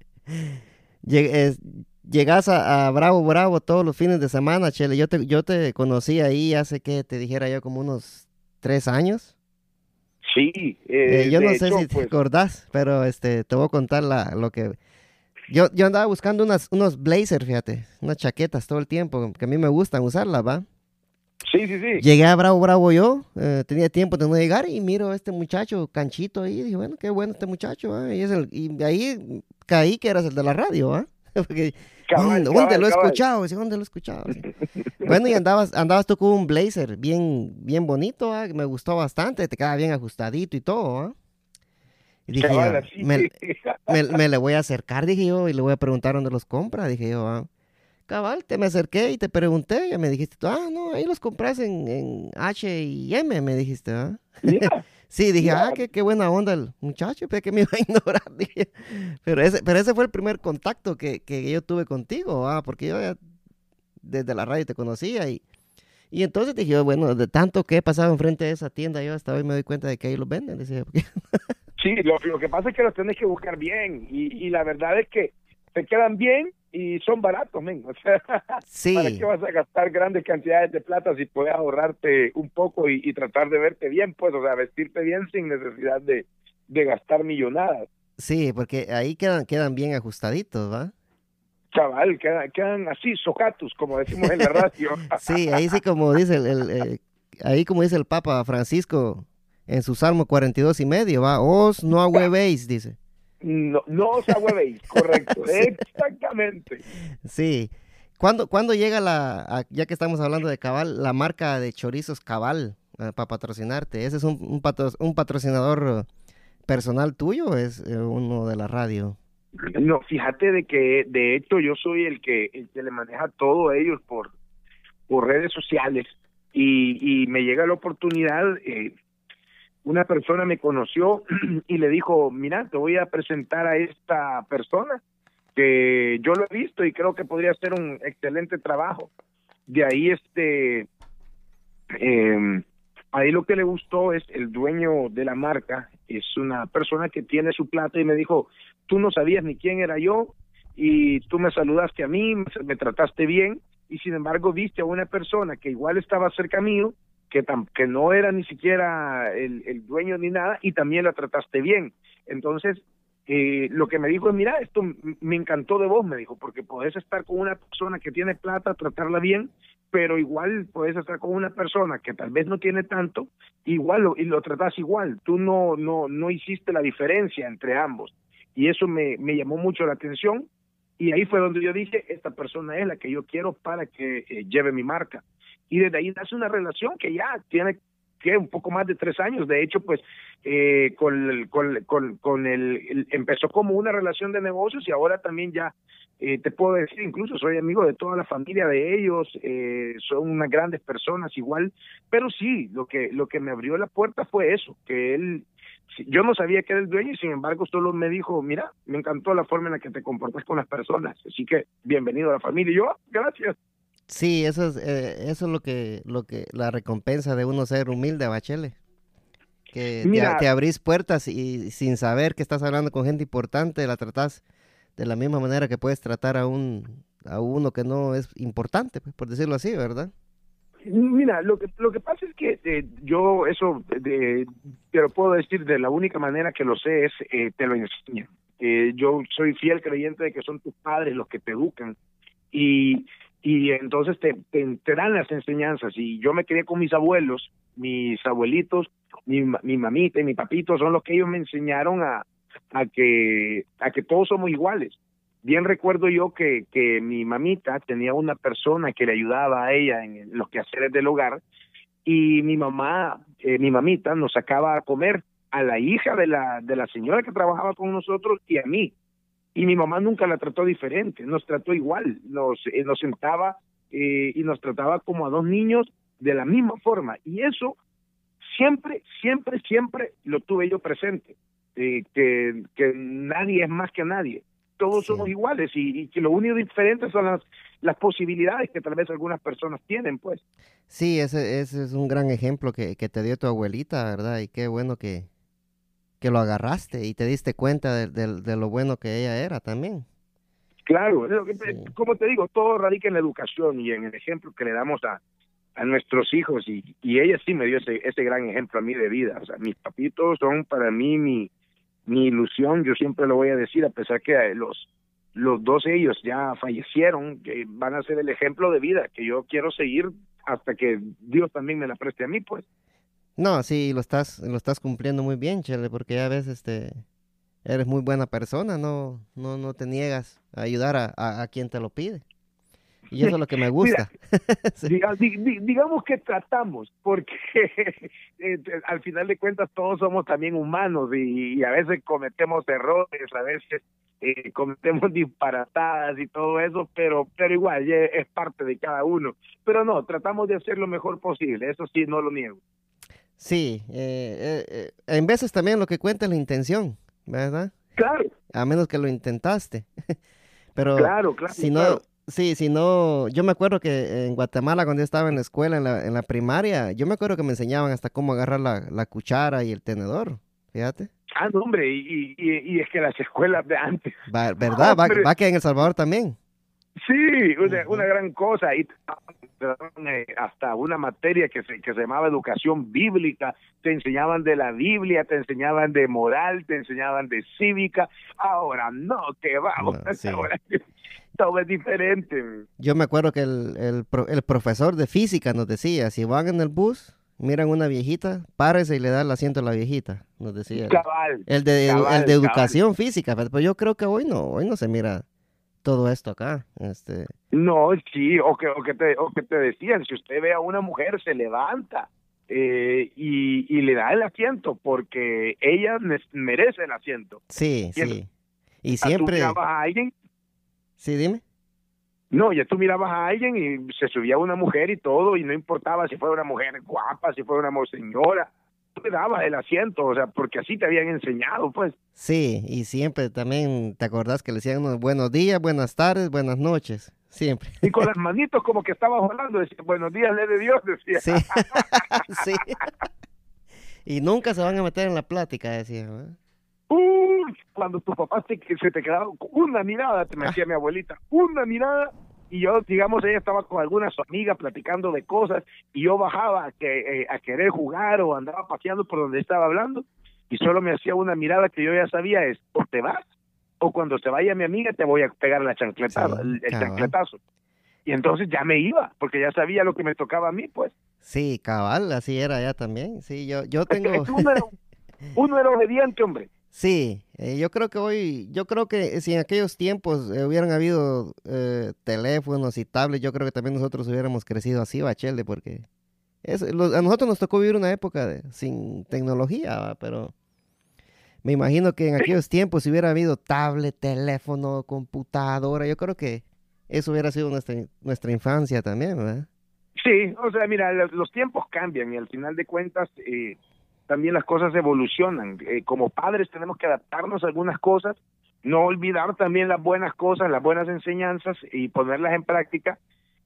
llegas a, Bravo Bravo todos los fines de semana, Chele. Yo te, yo te conocí ahí hace que te dijera yo como unos tres años.
Sí.
Eh, eh, yo no sé si te pues acordás, pero este, te voy a contar la, lo que... Yo, yo andaba buscando unas, unos blazers, fíjate, unas chaquetas todo el tiempo, que a mí me gustan usarlas, ¿va?
Sí, sí, sí.
Llegué a Bravo Bravo yo, eh, tenía tiempo de no llegar y miro a este muchacho canchito ahí, y dije, bueno, qué bueno este muchacho, y, es el, y ahí caí que eras el de la radio, ¿ah? [laughs] Porque ¿Dónde, lo he escuchado? ¿Dónde lo he escuchado? bueno, y andabas, andabas tú con un blazer bien, bien bonito, ¿ah? me gustó bastante, te quedaba bien ajustadito y todo. ¿ah? Y dije, me, le voy a acercar, dije yo, y le voy a preguntar dónde los compra, dije yo. ¿ah? Cabal, te me acerqué y te pregunté, y me dijiste, ah, no, ahí los compras en, en H y M, me dijiste, ¿ah? [laughs] Sí, dije, ah, qué, qué, buena onda el muchacho, pero que me iba a [laughs] ignorar. Dije. Pero, ese, pero ese fue el primer contacto que, que yo tuve contigo, ah, porque yo ya desde la radio te conocía y, y entonces dije, bueno, de tanto que he pasado enfrente de esa tienda, yo hasta hoy me doy cuenta de que ahí los venden. Decía,
sí, lo, lo, que pasa es que los tienes que buscar bien y, y la verdad es que te quedan bien y son baratos, men. [laughs] O sea, ¿para qué vas a gastar grandes cantidades de plata si puedes ahorrarte un poco y, tratar de verte bien? Pues, o sea, vestirte bien sin necesidad de, de gastar millonadas.
Sí, porque ahí quedan, quedan bien ajustaditos, ¿va?
Chaval, quedan, quedan así, socatus, como decimos en la radio. [laughs]
sí, ahí sí como dice el, eh, ahí como dice el Papa Francisco en su Salmo 42 y medio, va, os no [laughs] ahuevéis, dice.
No, no os agüevéis, correcto, [laughs] exactamente.
Sí. ¿Cuándo, ¿Cuándo, llega la, ya que estamos hablando de Cabal, la marca de chorizos Cabal eh, para patrocinarte? ¿Ese es un, un, patrocinador personal tuyo o es eh, uno de la radio?
No, fíjate de que de hecho yo soy el que, el que le maneja todo ellos por, por redes sociales y, y me llega la oportunidad, eh, una persona me conoció [clears throat] y le dijo, mira, te voy a presentar a esta persona que yo lo he visto y creo que podría hacer un excelente trabajo. De ahí este, eh, ahí lo que le gustó es el dueño de la marca, es una persona que tiene su plata y me dijo, tú no sabías ni quién era yo y tú me saludaste a mí, me trataste bien y sin embargo viste a una persona que igual estaba cerca mío que, no era ni siquiera el, el, dueño ni nada y también la trataste bien. Entonces, eh, lo que me dijo es, mira, esto me encantó de vos, me dijo, porque podés estar con una persona que tiene plata, tratarla bien, pero igual podés estar con una persona que tal vez no tiene tanto, igual lo, y lo tratás igual, tú no, no, no hiciste la diferencia entre ambos. Y eso me, me llamó mucho la atención y ahí fue donde yo dije, esta persona es la que yo quiero para que eh, lleve mi marca y desde ahí nace una relación que ya tiene que un poco más de tres años. De hecho, pues eh, con, con, con, con el, empezó como una relación de negocios y ahora también ya eh, te puedo decir, incluso soy amigo de toda la familia de ellos, eh, son unas grandes personas igual, pero sí, lo que lo que me abrió la puerta fue eso, que él yo no sabía que era el dueño y sin embargo solo me dijo, mira, me encantó la forma en la que te comportas con las personas, así que bienvenido a la familia. Y yo, ah, gracias.
Sí, eso es, eh, eso es lo que, lo que, la recompensa de uno ser humilde, Bachele. Que te, abrís puertas y sin saber que estás hablando con gente importante, la tratás de la misma manera que puedes tratar a un, a uno que no es importante, pues, por decirlo así, ¿verdad?
Mira, lo que lo que pasa es que eh, yo eso de, te lo puedo decir de la única manera que lo sé es eh, te lo enseño. yo soy fiel creyente de que son tus padres los que te educan y y entonces te, te, dan las enseñanzas y yo me crié con mis abuelos, mis abuelitos, mi, mi mamita y mi papito son los que ellos me enseñaron a, a que a que todos somos iguales. Bien recuerdo yo que, que mi mamita tenía una persona que le ayudaba a ella en los quehaceres del hogar y mi mamá, eh, mi mamita nos sacaba a comer a la hija de la de la señora que trabajaba con nosotros y a mí y mi mamá nunca la trató diferente, nos trató igual, nos, eh, nos sentaba eh, y nos trataba como a dos niños de la misma forma. Y eso siempre, siempre, siempre lo tuve yo presente, eh, que, que nadie es más que nadie, todos somos iguales y, que lo único diferente son las, las posibilidades que tal vez algunas personas tienen, pues.
Sí, ese, ese es un gran ejemplo que, que te dio tu abuelita, ¿verdad? Y qué bueno que, que lo agarraste y te diste cuenta de, lo bueno que ella era también.
Claro, como te digo, todo radica en la educación y en el ejemplo que le damos a, a nuestros hijos y, y ella sí me dio ese, ese gran ejemplo a mí de vida. O sea, mis papitos son para mí mi, mi ilusión, yo siempre lo voy a decir, a pesar que los, los dos ellos ya fallecieron, que van a ser el ejemplo de vida que yo quiero seguir hasta que Dios también me la preste a mí, pues.
No, sí, lo estás, lo estás cumpliendo muy bien, Chele, porque ya ves, este, eres muy buena persona, no, no, no te niegas a ayudar a, a, quien te lo pide. Y eso es lo que me [laughs] gusta. [laughs]
digamos que tratamos, porque [laughs] eh, al final de cuentas todos somos también humanos y, a veces cometemos errores, a veces eh, cometemos disparatadas y todo eso, pero, pero igual es parte de cada uno. Pero no, tratamos de hacer lo mejor posible, eso sí, no lo niego.
Sí, eh, eh, en veces también lo que cuenta es la intención, ¿verdad?
Claro.
A menos que lo intentaste. [laughs] Pero
claro, claro,
si no, sí, si no, yo me acuerdo que en Guatemala cuando yo estaba en la escuela, en la, en la primaria, yo me acuerdo que me enseñaban hasta cómo agarrar la, la cuchara y el tenedor, fíjate.
Ah, no, hombre, y, y, y es que las escuelas de antes.
¿Verdad? Va, va que en El Salvador también.
Sí, una, una gran cosa. Y eh, hasta una materia que se, que se llamaba educación bíblica, te enseñaban de la Biblia, te enseñaban de moral, te enseñaban de cívica. Ahora no, que vamos, ahora [laughs] todo es diferente.
Yo me acuerdo que el, el, el profesor de física nos decía, si van en el bus, miran una viejita, párese y le da el asiento a la viejita, nos decía.
Cabal,
el de, el de educación física, pero yo creo que hoy no, hoy no se mira todo esto acá. Este...
No, sí, o que, o que, te, o que te decían, si usted ve a una mujer, se levanta eh, y, y, le da el asiento porque ella merece el asiento.
Sí, sí. Y siempre... ¿Tú
a alguien?
Sí, dime.
No, ya tú mirabas a alguien y se subía una mujer y todo, y no importaba si fuera una mujer guapa, si fuera una señora, te daba el asiento, o sea, porque así te habían enseñado, pues.
Sí, y siempre también, ¿te acordás que le decían unos buenos días, buenas tardes, buenas noches? Siempre.
Y con las manitos como que estaba hablando, decía, buenos días, le de Dios, decía.
Sí, [laughs] sí. Y nunca se van a meter en la plática, decía.
Uy, cuando tu papá se, se te quedaba una mirada, te me decía mi abuelita, una mirada y yo, digamos, ella estaba con algunas amigas platicando de cosas y yo bajaba a, que, eh, a querer jugar o andaba paseando por donde estaba hablando y solo me hacía una mirada que yo ya sabía es, o te vas o cuando se vaya mi amiga te voy a pegar la chancleta, el, chancletazo. Y entonces ya me iba, porque ya sabía lo que me tocaba a mí, pues.
Sí, cabal, así era ya también. Sí, yo, yo tengo... [laughs]
uno, era, uno era obediente, hombre.
Sí, eh, yo creo que hoy, yo creo que si en aquellos tiempos eh, hubieran habido eh, teléfonos y tablets, yo creo que también nosotros hubiéramos crecido así, Bachelde, porque es, a nosotros nos tocó vivir una época sin tecnología, pero me imagino que en aquellos tiempos si hubiera habido tablet, teléfono, computadora, yo creo que eso hubiera sido nuestra, nuestra infancia también, ¿verdad?
Sí, o sea, mira, los tiempos cambian y al final de cuentas... Eh, también las cosas evolucionan. Eh, como padres tenemos que adaptarnos a algunas cosas, no olvidar también las buenas cosas, las buenas enseñanzas y ponerlas en práctica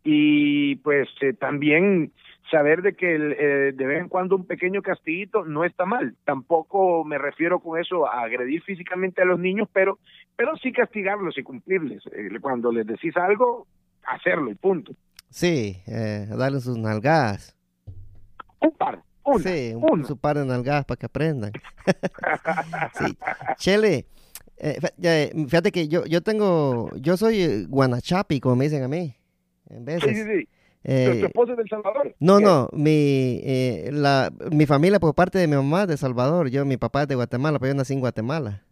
y pues eh, también saber de que eh, de vez en cuando un pequeño castiguito no está mal. Tampoco me refiero con eso a agredir físicamente a los niños, pero pero sí castigarlos y cumplirles. cuando les decís algo, hacerlo y punto.
Sí, darles sus nalgadas.
Un par,
sí, un, su par de nalgadas para que aprendan. [laughs] sí. Chele, eh, fíjate que yo, yo tengo, yo soy guanachapi, como me dicen a mí. en veces.
Sí, sí, sí.
Eh,
¿Tu esposa es de El Salvador?
no,
¿Qué?
no, mi, eh, la, mi familia por parte de mi mamá es de Salvador, yo, mi papá es de Guatemala, pero yo nací en Guatemala.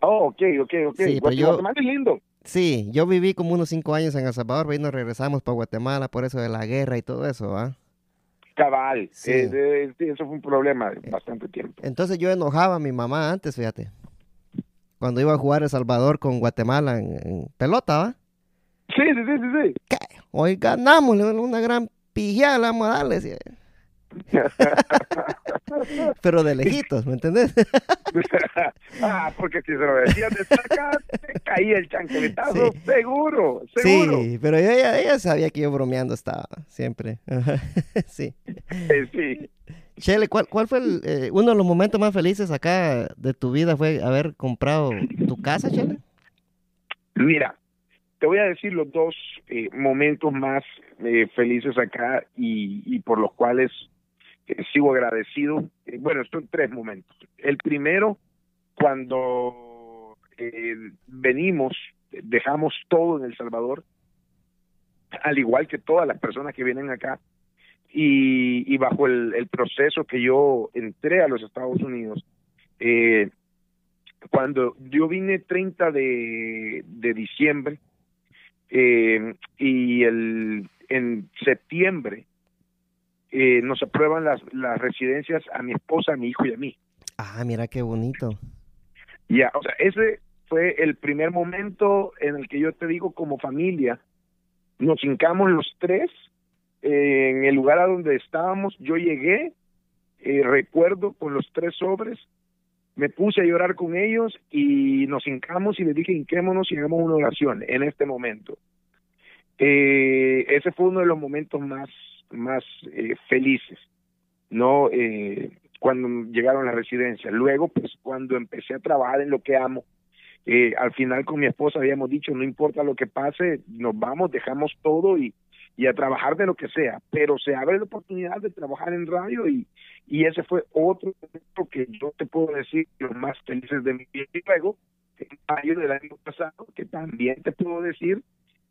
Oh, ok, ok, ok.
Sí, pero
Guate-
yo-
Guatemala es lindo.
Sí, yo viví como unos cinco años en El Salvador, pero ahí nos regresamos para Guatemala por eso de la guerra y todo eso, ¿ah?
Cabal.
Sí.
Eh, eh, sí, eso fue un problema de bastante tiempo.
Entonces yo enojaba a mi mamá antes, fíjate. Cuando iba a jugar El Salvador con Guatemala en, en pelota, ¿va?
Sí, sí, sí, sí, sí.
Hoy ganamos, una gran pijada le vamos a darle. decía. [laughs] Pero de lejitos, ¿me entendés? [laughs]
ah, porque si se lo decían de te caía el chancletazo,
Sí.
seguro, seguro.
Sí, pero ella, ella sabía que yo bromeando estaba siempre. [laughs] Sí.
Eh, sí.
Chele, ¿cuál, cuál fue el, eh, uno de los momentos más felices acá de tu vida? ¿Fue haber comprado tu casa, Chele?
Mira, te voy a decir los dos eh, momentos más eh, felices acá y, y por los cuales eh, sigo agradecido. Eh, bueno, son tres momentos. El primero, cuando eh, venimos, dejamos todo en El Salvador, al igual que todas las personas que vienen acá, y, y bajo el, proceso que yo entré a los Estados Unidos, eh, cuando yo vine 30 de, de diciembre eh, y el, en septiembre eh, nos aprueban las, las residencias a mi esposa, a mi hijo y a mí.
Ah, mira qué bonito.
Ya, o sea, ese fue el primer momento en el que yo te digo como familia, nos hincamos los tres eh, en el lugar a donde estábamos, yo llegué, eh, recuerdo con los tres sobres, me puse a llorar con ellos y nos hincamos y les dije hinquémonos y hagamos una oración en este momento. Eh, ese fue uno de los momentos más, más eh, felices, ¿no? Eh, cuando llegaron a la residencia. Luego, pues cuando empecé a trabajar en lo que amo, eh, al final con mi esposa habíamos dicho, no importa lo que pase, nos vamos, dejamos todo y, y a trabajar de lo que sea, pero se abre la oportunidad de trabajar en radio y, y ese fue otro momento que yo te puedo decir los más felices de mi vida. Y luego, en mayo del año pasado, que también te puedo decir,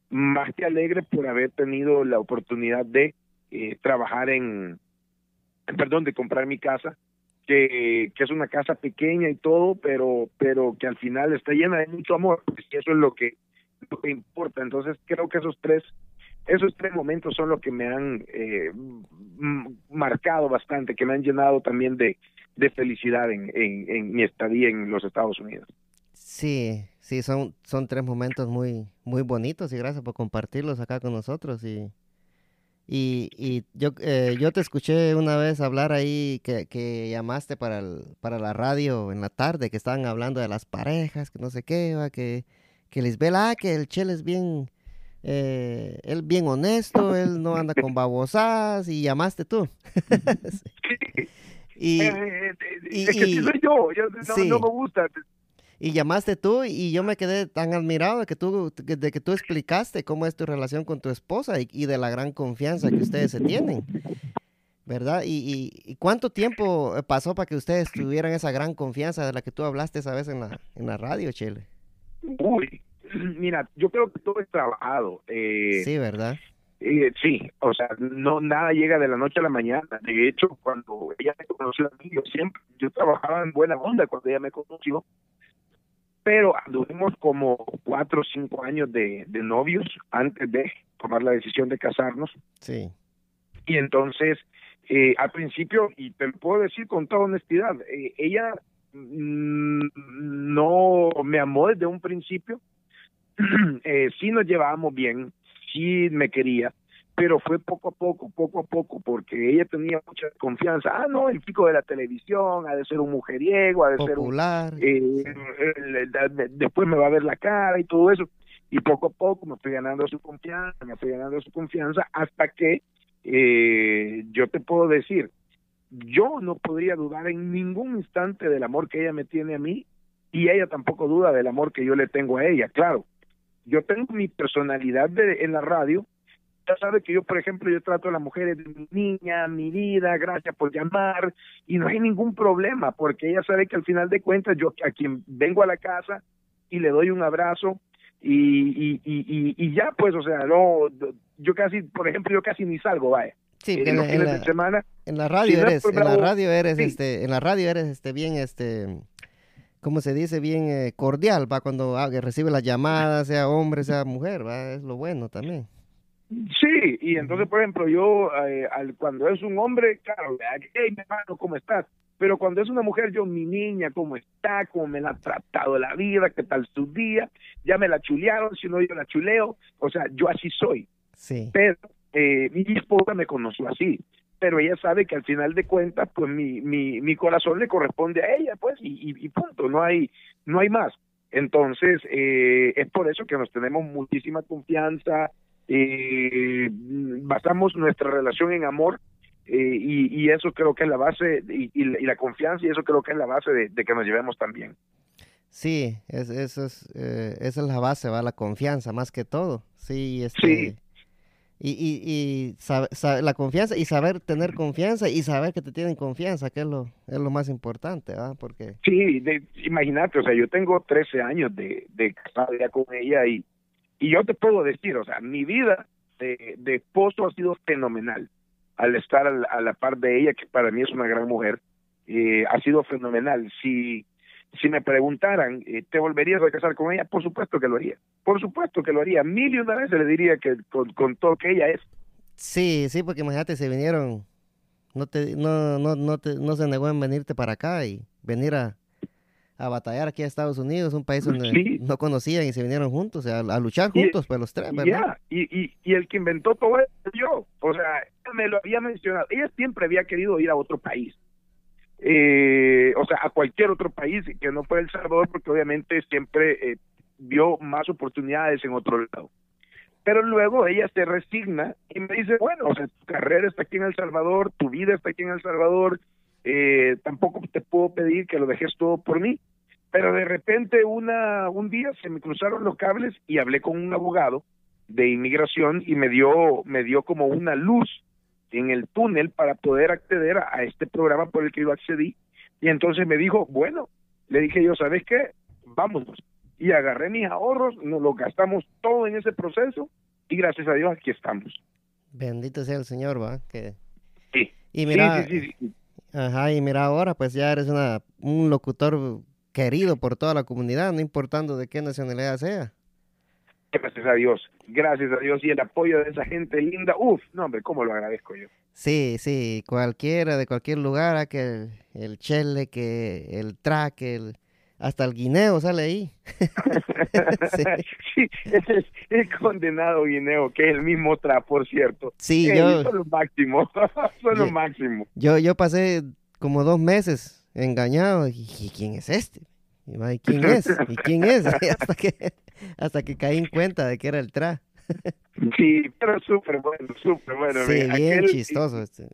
más que alegre por haber tenido la oportunidad de eh, trabajar en, perdón, de comprar mi casa, que, que es una casa pequeña y todo, pero, pero que al final está llena de mucho amor, y eso es lo que, lo que importa. Entonces creo que esos tres, esos tres momentos son los que me han eh, marcado bastante, que me han llenado también de, de felicidad en, en, en mi estadía en los Estados Unidos.
Sí, sí, son, son tres momentos muy, muy bonitos y gracias por compartirlos acá con nosotros. Y, y, y yo, eh, yo te escuché una vez hablar ahí que, que llamaste para, el- para la radio en la tarde, que estaban hablando de las parejas, que no sé qué, va, que, que Lisbel, ah, que el Chel es bien, eh, él bien honesto, él no anda con babosadas y llamaste tú. [laughs] y,
Eh, eh, eh,
y-
es que sí soy yo, yo no,
sí.
no me gusta.
Y llamaste tú y yo me quedé tan admirado de que tú, de que tú explicaste cómo es tu relación con tu esposa y, y de la gran confianza que ustedes se tienen, ¿verdad? Y, y- y cuánto tiempo eh, pasó para que ustedes tuvieran esa gran confianza de la que tú hablaste esa vez en la, en la radio, Chile?
Uy, [clears throat] mira, yo creo que todo es trabajado. Eh,
Sí, ¿verdad?
Eh, sí, o sea, no nada llega de la noche a la mañana. De hecho, cuando ella me conoció a mí, yo siempre, yo trabajaba en buena onda cuando ella me conoció, pero anduvimos como cuatro o cinco años de, de novios antes de tomar la decisión de casarnos.
Sí.
Y entonces, eh, al principio, y te lo puedo decir con toda honestidad, eh, ella mm, no me amó desde un principio. [clears throat] eh, sí nos llevábamos bien, sí me quería, pero fue poco a poco, poco a poco, porque ella tenía mucha confianza. Ah, no, el pico de la televisión, ha de ser un mujeriego, ha de ser un
Popular.
eh, el- el- de- después me va a ver la cara y todo eso. Y poco a poco me fui ganando su confianza, me fui ganando su confianza hasta que eh, yo te puedo decir, yo no podría dudar en ningún instante del amor que ella me tiene a mí y ella tampoco duda del amor que yo le tengo a ella, claro. Yo tengo mi personalidad de, en la radio, ya sabe que yo, por ejemplo, yo trato a las mujeres de mi niña, mi vida, gracias por llamar, y no hay ningún problema, porque ella sabe que al final de cuentas yo a quien vengo a la casa y le doy un abrazo, y, y, y, y, ya pues, o sea, no, yo casi, por ejemplo, yo casi ni salgo, vaya.
Sí, en, los fines de semana. En la radio eres, en la radio eres, este, en la radio eres, este, bien, este, ¿cómo se dice? Bien eh, cordial, va, cuando ah, recibe las llamadas, sea hombre, sea mujer, va, es lo bueno también.
Sí, y entonces, por ejemplo, yo, eh, al, cuando es un hombre, claro, hey, mi hermano, ¿cómo estás? Pero cuando es una mujer, yo, mi niña, ¿cómo está? ¿Cómo me la ha tratado la vida? ¿Qué tal su día? Ya me la chulearon, si no yo la chuleo. O sea, yo así soy.
Sí.
Pero eh, mi esposa me conoció así. Pero ella sabe que al final de cuentas, pues mi, mi, mi corazón le corresponde a ella, pues, y, y, punto, no hay, no hay más. Entonces, eh, es por eso que nos tenemos muchísima confianza, eh, basamos nuestra relación en amor eh, y, eso creo que es la base y, la confianza y eso creo que es la base de, que nos llevemos también.
Sí, es, eso es, eh, esa es la base, va la confianza más que todo. Sí, este, Y, y, la confianza y saber tener confianza y saber que te tienen confianza, que es lo, es lo más importante, ¿va? Porque...
Sí, imagínate, o sea, yo tengo 13 años de, de casado ya con ella y, y yo te puedo decir, o sea, mi vida de, esposo ha sido fenomenal al estar a la, par de ella, que para mí es una gran mujer, eh, ha sido fenomenal. Si, si me preguntaran, eh, ¿te volverías a casar con ella? Por supuesto que lo haría. Por supuesto que lo haría. Mil y una veces le diría que con, con todo que ella es.
Sí, sí, porque imagínate, se vinieron, no, te, no, no, no, te, no se negó en venirte para acá y venir a, a batallar aquí a Estados Unidos, un país donde no conocían y se vinieron juntos, a, luchar juntos, pues los tres, ¿verdad?
Y, y, y, el que inventó todo esto yo, o sea, me lo había mencionado, ella siempre había querido ir a otro país, eh, o sea, a cualquier otro país que no fuera El Salvador, porque obviamente siempre eh, vio más oportunidades en otro lado. Pero luego ella se resigna y me dice, bueno, o sea, tu carrera está aquí en El Salvador, tu vida está aquí en El Salvador, eh, tampoco te puedo pedir que lo dejes todo por mí. Pero de repente una, un día se me cruzaron los cables y hablé con un abogado de inmigración y me dio, me dio como una luz en el túnel para poder acceder a, este programa por el que yo accedí. Y entonces me dijo, bueno, le dije yo, ¿sabes qué? Vámonos. Y agarré mis ahorros, nos lo gastamos todo en ese proceso y gracias a Dios aquí estamos.
Bendito sea el Señor, ¿va? Que...
Sí.
Y mira, sí, sí, sí, Ajá, y mira ahora, pues ya eres una, un locutor querido por toda la comunidad, no importando de qué nacionalidad sea.
Gracias a Dios, gracias a Dios y el apoyo de esa gente linda, uf, no hombre, cómo lo agradezco yo.
Sí, sí, cualquiera de cualquier lugar, que el, el chele, que el track, el, hasta el guineo sale ahí. [laughs] [laughs]
sí, ese es el condenado guineo, que es el mismo tra, por cierto.
Sí, yo...
Son lo máximo, [laughs] son lo máximo.
Yo, yo pasé como dos meses engañado. ¿Y quién es este? ¿Y quién es? ¿Y quién es? hasta que, hasta que caí en cuenta de que era el tra.
Sí, pero súper bueno, súper bueno.
Sí, bien chistoso. Este.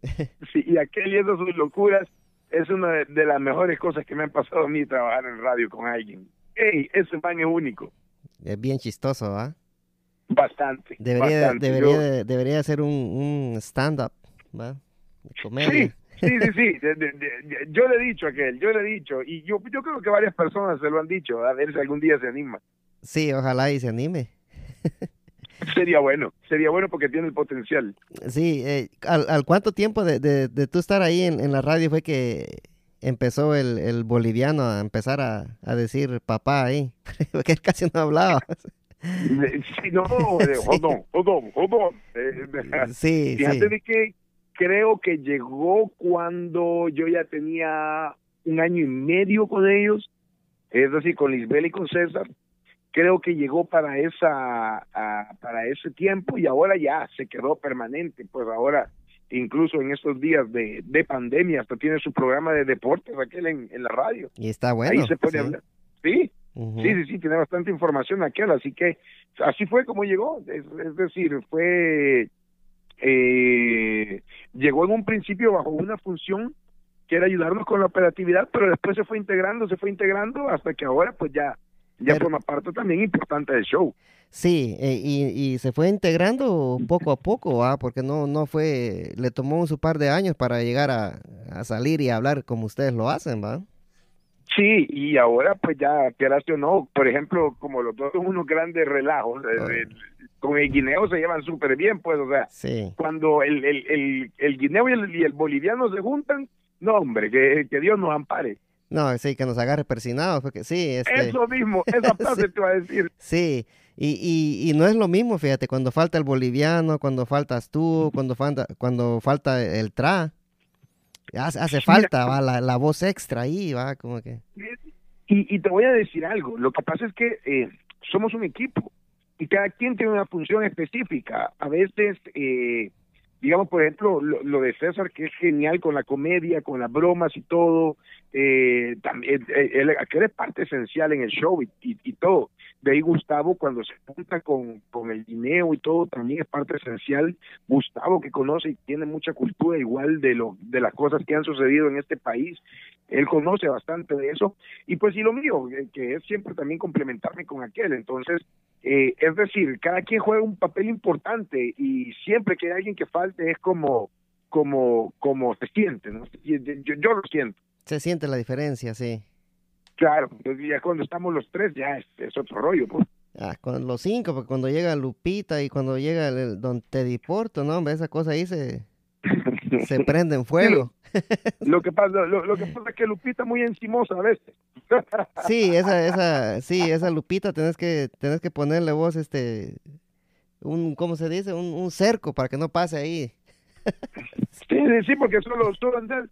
Sí, y aquel viendo sus locuras es una de, las mejores cosas que me han pasado a mí trabajar en radio con alguien. ¡Ey! Ese man es único.
Es bien chistoso, ¿va?
Bastante.
Debería, debería, debería ser un, un stand-up, ¿va? Comedia.
Sí, sí, sí, yo le he dicho a aquel, yo le he dicho, y yo, yo creo que varias personas se lo han dicho, a ver si algún día se anima.
Sí, ojalá y se anime. [laughs]
Sería bueno, sería bueno porque tiene el potencial.
Sí, eh, ¿al, cuánto tiempo de, de, tú estar ahí en, la radio fue que empezó el, el boliviano a empezar a, a, decir papá ahí? [laughs] porque él casi no hablaba.
Sí, no, jodón, jodón, jodón.
Sí,
Fíjate de que creo que llegó cuando yo ya tenía un año y medio con ellos, es decir, con Lisbel y con César, creo que llegó para esa para ese tiempo y ahora ya se quedó permanente pues ahora incluso en estos días de, de pandemia hasta tiene su programa de deportes aquel en, en la radio.
Y está bueno
ahí se puede hablar. Sí sí sí sí tiene bastante información aquel así que así fue como llegó. Es, es decir fue eh, llegó en un principio bajo una función que era ayudarnos con la operatividad pero después se fue integrando se fue integrando hasta que ahora pues ya ya forma parte también importante del show.
Sí, eh, y, y, se fue integrando poco a poco, ¿ah? porque no, no fue, le tomó un su par de años para llegar a, a, salir y hablar como ustedes lo hacen, ¿va?
Sí, y ahora pues ya, quieras o no, por ejemplo, como los dos son unos grandes relajos, eh, con el guineo se llevan súper bien, pues, o sea, cuando el, el, el, el guineo y el, y el, boliviano se juntan, no, hombre, que, que Dios nos ampare.
No, sí, que nos agarre persinados, porque sí. Este...
Eso mismo, esa [laughs] frase te iba a decir.
Sí, y, y, y, no es lo mismo, fíjate, cuando falta el boliviano, cuando faltas tú, cuando falta, cuando falta el tra, hace, hace falta, va, la, la, voz extra ahí, va, como que...
Y, y te voy a decir algo, lo que pasa es que eh, somos un equipo, y cada quien tiene una función específica. A veces, eh, digamos, por ejemplo, lo, de César, que es genial con la comedia, con las bromas y todo, eh, también, eh, él, él, es parte esencial en el show y, y, todo. De ahí Gustavo, cuando se junta con, con el dinero y todo, también es parte esencial. Gustavo, que conoce y tiene mucha cultura igual de, lo, de las cosas que han sucedido en este país, él conoce bastante de eso. Y pues y lo mío, que es siempre también complementarme con aquel. Entonces, eh, es decir, cada quien juega un papel importante y siempre que hay alguien que falte es como, como, como se siente, ¿no? Yo, yo, lo siento.
Se siente la diferencia, sí.
Claro, ya cuando estamos los tres ya es, otro rollo, pues.
Ah, con los cinco, porque cuando llega Lupita y cuando llega el, don Teddy Porto, ¿no? Esa cosa ahí se, se prende en fuego.
lo que pasa, lo, que pasa es que Lupita es muy encimosa a veces. [laughs]
sí, esa, esa, sí, esa Lupita tenés que, tenés que ponerle vos este, un, ¿cómo se dice? Un, un cerco para que no pase ahí. [laughs]
sí, sí, porque solo, solo andar,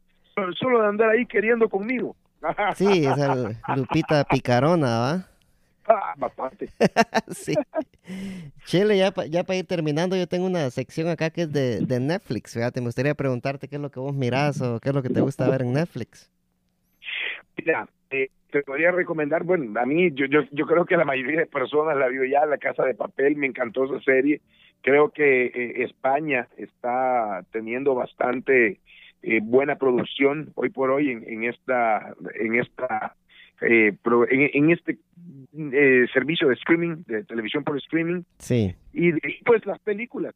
solo de andar ahí queriendo conmigo.
sí, esa [laughs] Lupita picarona, ¿va? [laughs]
Bastante. [laughs]
sí. Chile, ya, ya para ir terminando, yo tengo una sección acá que es de, de, Netflix. Fíjate, me gustaría preguntarte qué es lo que vos mirás o qué es lo que te gusta ver en Netflix.
Mira, eh, te podría recomendar, bueno, a mí yo, yo, yo creo que la mayoría de personas la vio ya, La Casa de Papel, me encantó esa serie. Creo que eh, España está teniendo bastante eh, buena producción hoy por hoy en, en esta en esta eh, en, este eh, servicio de streaming, de televisión por streaming.
Sí.
Y pues las películas.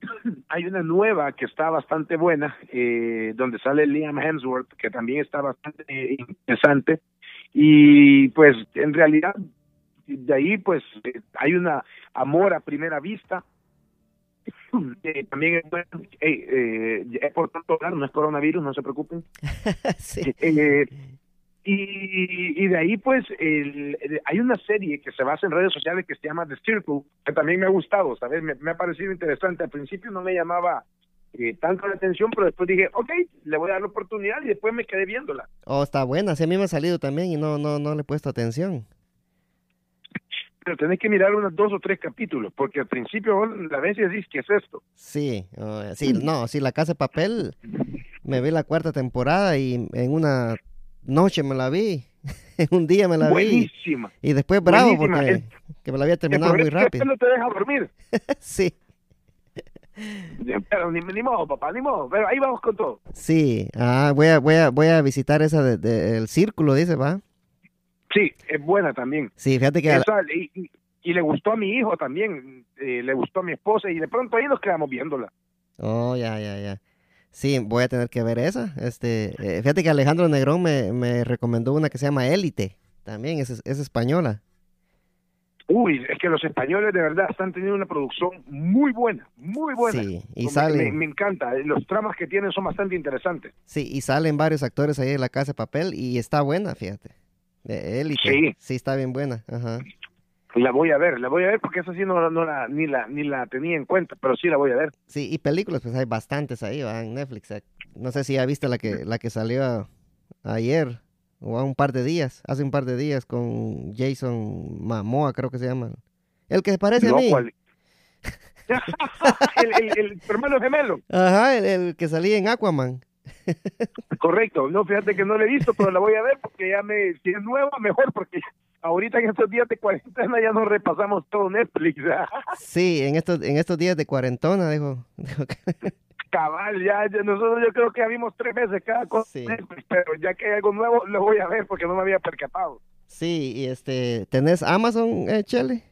[clears throat] Hay una nueva que está bastante buena, eh, donde sale Liam Hemsworth, que también está bastante interesante. Y pues en realidad, de ahí pues hay una amor a primera vista. [clears throat] también es bueno, es por tanto no es coronavirus, no se preocupen. [laughs]
sí.
Y, y de ahí, pues, el, hay una serie que se basa en redes sociales que se llama The Circle, que también me ha gustado, ¿sabes? Me, ha parecido interesante. Al principio no me llamaba eh, tanto la atención, pero después dije, ok, le voy a dar la oportunidad y después me quedé viéndola.
Oh, está buena. Sí, a mí me ha salido también y no, no, no le he puesto atención.
Pero tenés que mirar unos dos o tres capítulos, porque al principio la vez y decís, ¿qué es esto?
Sí, oh, sí, no, sí, La Casa de Papel, me vi la cuarta temporada y en una noche me la vi, [laughs] un día me la
Buenísima.
vi. Y después bravo porque que me la había terminado muy rápido.
no te deja dormir. [laughs]
sí.
Pero ni, ni, modo, papá, ni modo. Pero ahí vamos con todo.
Sí. Ah, voy a, voy a, voy a visitar esa del de, el círculo, dice, ¿va?
Sí, es buena también.
Sí, fíjate que...
y, y, le gustó a mi hijo también, eh, le gustó a mi esposa y de pronto ahí nos quedamos viéndola.
Oh, ya, ya, ya. Sí, voy a tener que ver esa. Este, eh, fíjate que Alejandro Negrón me, me, recomendó una que se llama Élite. También es, es española.
Uy, es que los españoles de verdad están teniendo una producción muy buena, muy buena.
Sí, y sale...
Me, encanta, los tramas que tienen son bastante interesantes.
Sí, y salen varios actores ahí en la casa de papel y está buena, fíjate. Élite. Sí. Sí, está bien buena. Ajá.
La voy a ver, la voy a ver porque esa sí no, no la, ni, la, ni la tenía en cuenta, pero sí la voy a ver.
Sí, y películas, pues hay bastantes ahí, ¿va? en Netflix. Eh. No sé si ya viste la que, la que salió ayer o a un par de días, hace un par de días con Jason Mamoa, creo que se llama. El que se parece a mí. [laughs] [laughs]
el, el, hermano gemelo.
Ajá, el, que salía en Aquaman. [laughs]
Correcto, no, fíjate que no la he visto, pero la voy a ver porque ya me, si es nueva, mejor, porque ahorita en estos días de cuarentena ya nos repasamos todo Netflix.
sí, en estos, en estos días de cuarentona, dijo. [laughs]
Cabal, ya, nosotros yo creo que ya vimos tres veces cada cosa, pero ya que hay algo nuevo lo voy a ver porque no me había percatado.
Sí, y este, ¿tenés Amazon, eh, Chele?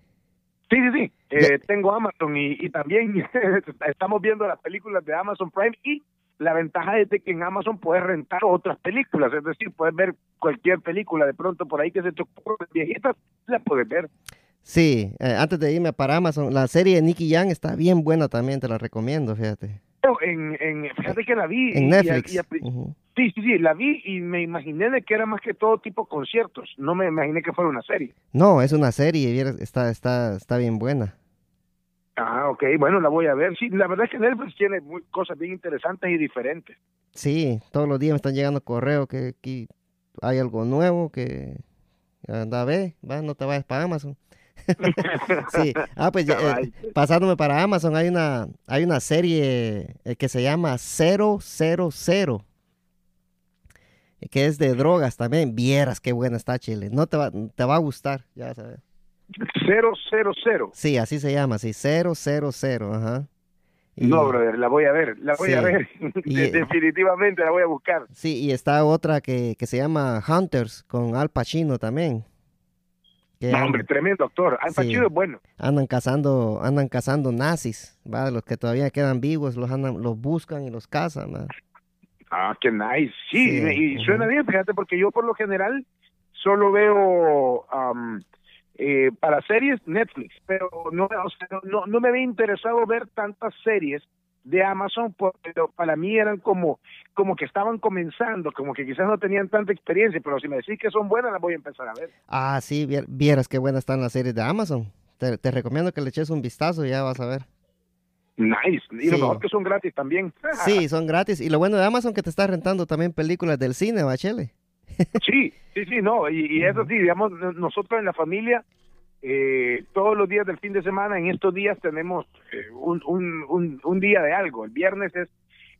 Sí, sí, sí, eh, tengo Amazon y, y también [laughs] estamos viendo las películas de Amazon Prime y la ventaja es de que en Amazon puedes rentar otras películas, es decir, puedes ver cualquier película de pronto por ahí que se te ocurra viejitas, la puedes ver.
Sí, eh, antes de irme para Amazon, la serie de Nicky Young está bien buena también, te la recomiendo, fíjate.
En, en, fíjate que la vi.
En Netflix.
Sí, sí, sí, la vi y me imaginé de que era más que todo tipo conciertos. No me imaginé que fuera una serie.
No, es una serie, está, está, está bien buena.
Ah, ok, bueno, la voy a ver. Sí, la verdad es que Netflix tiene muy, cosas bien interesantes y diferentes.
Sí, todos los días me están llegando correos que aquí hay algo nuevo que anda a ver, va, no te vayas para Amazon. [laughs] sí, ah, pues eh, pasándome para Amazon, hay una, hay una serie eh, que se llama 000, que es de drogas también. Vieras qué buena está Chile. No te va, te va a gustar, ya ver.
000.
Sí, así se llama, sí, 000, ajá.
no, brother, la voy a ver, la voy a ver. [laughs] Definitivamente la voy a buscar.
Sí, y está otra que, que se llama Hunters con Al Pacino también.
no, hombre, tremendo actor. Al Pacino es bueno.
Andan cazando, andan cazando nazis, ¿va? Los que todavía quedan vivos los andan, los buscan y los cazan,
Ah, qué nice. Sí, y, suena bien, fíjate, porque yo por lo general solo veo eh, para series Netflix, pero no, no, no me había interesado ver tantas series de Amazon, pero para mí eran como, como que estaban comenzando, como que quizás no tenían tanta experiencia, pero si me decís que son buenas, las voy a empezar a ver.
Ah, sí, vieras qué buenas están las series de Amazon. Te, te recomiendo que le eches un vistazo, ya vas a ver.
Nice, y lo mejor que son gratis también.
sí, son gratis. Y lo bueno de Amazon que te está rentando también películas del cine, Bachele.
Sí, sí, sí, no, y, eso sí, digamos, nosotros en la familia, eh, todos los días del fin de semana, en estos días tenemos eh, un, un, un, día de algo. El viernes es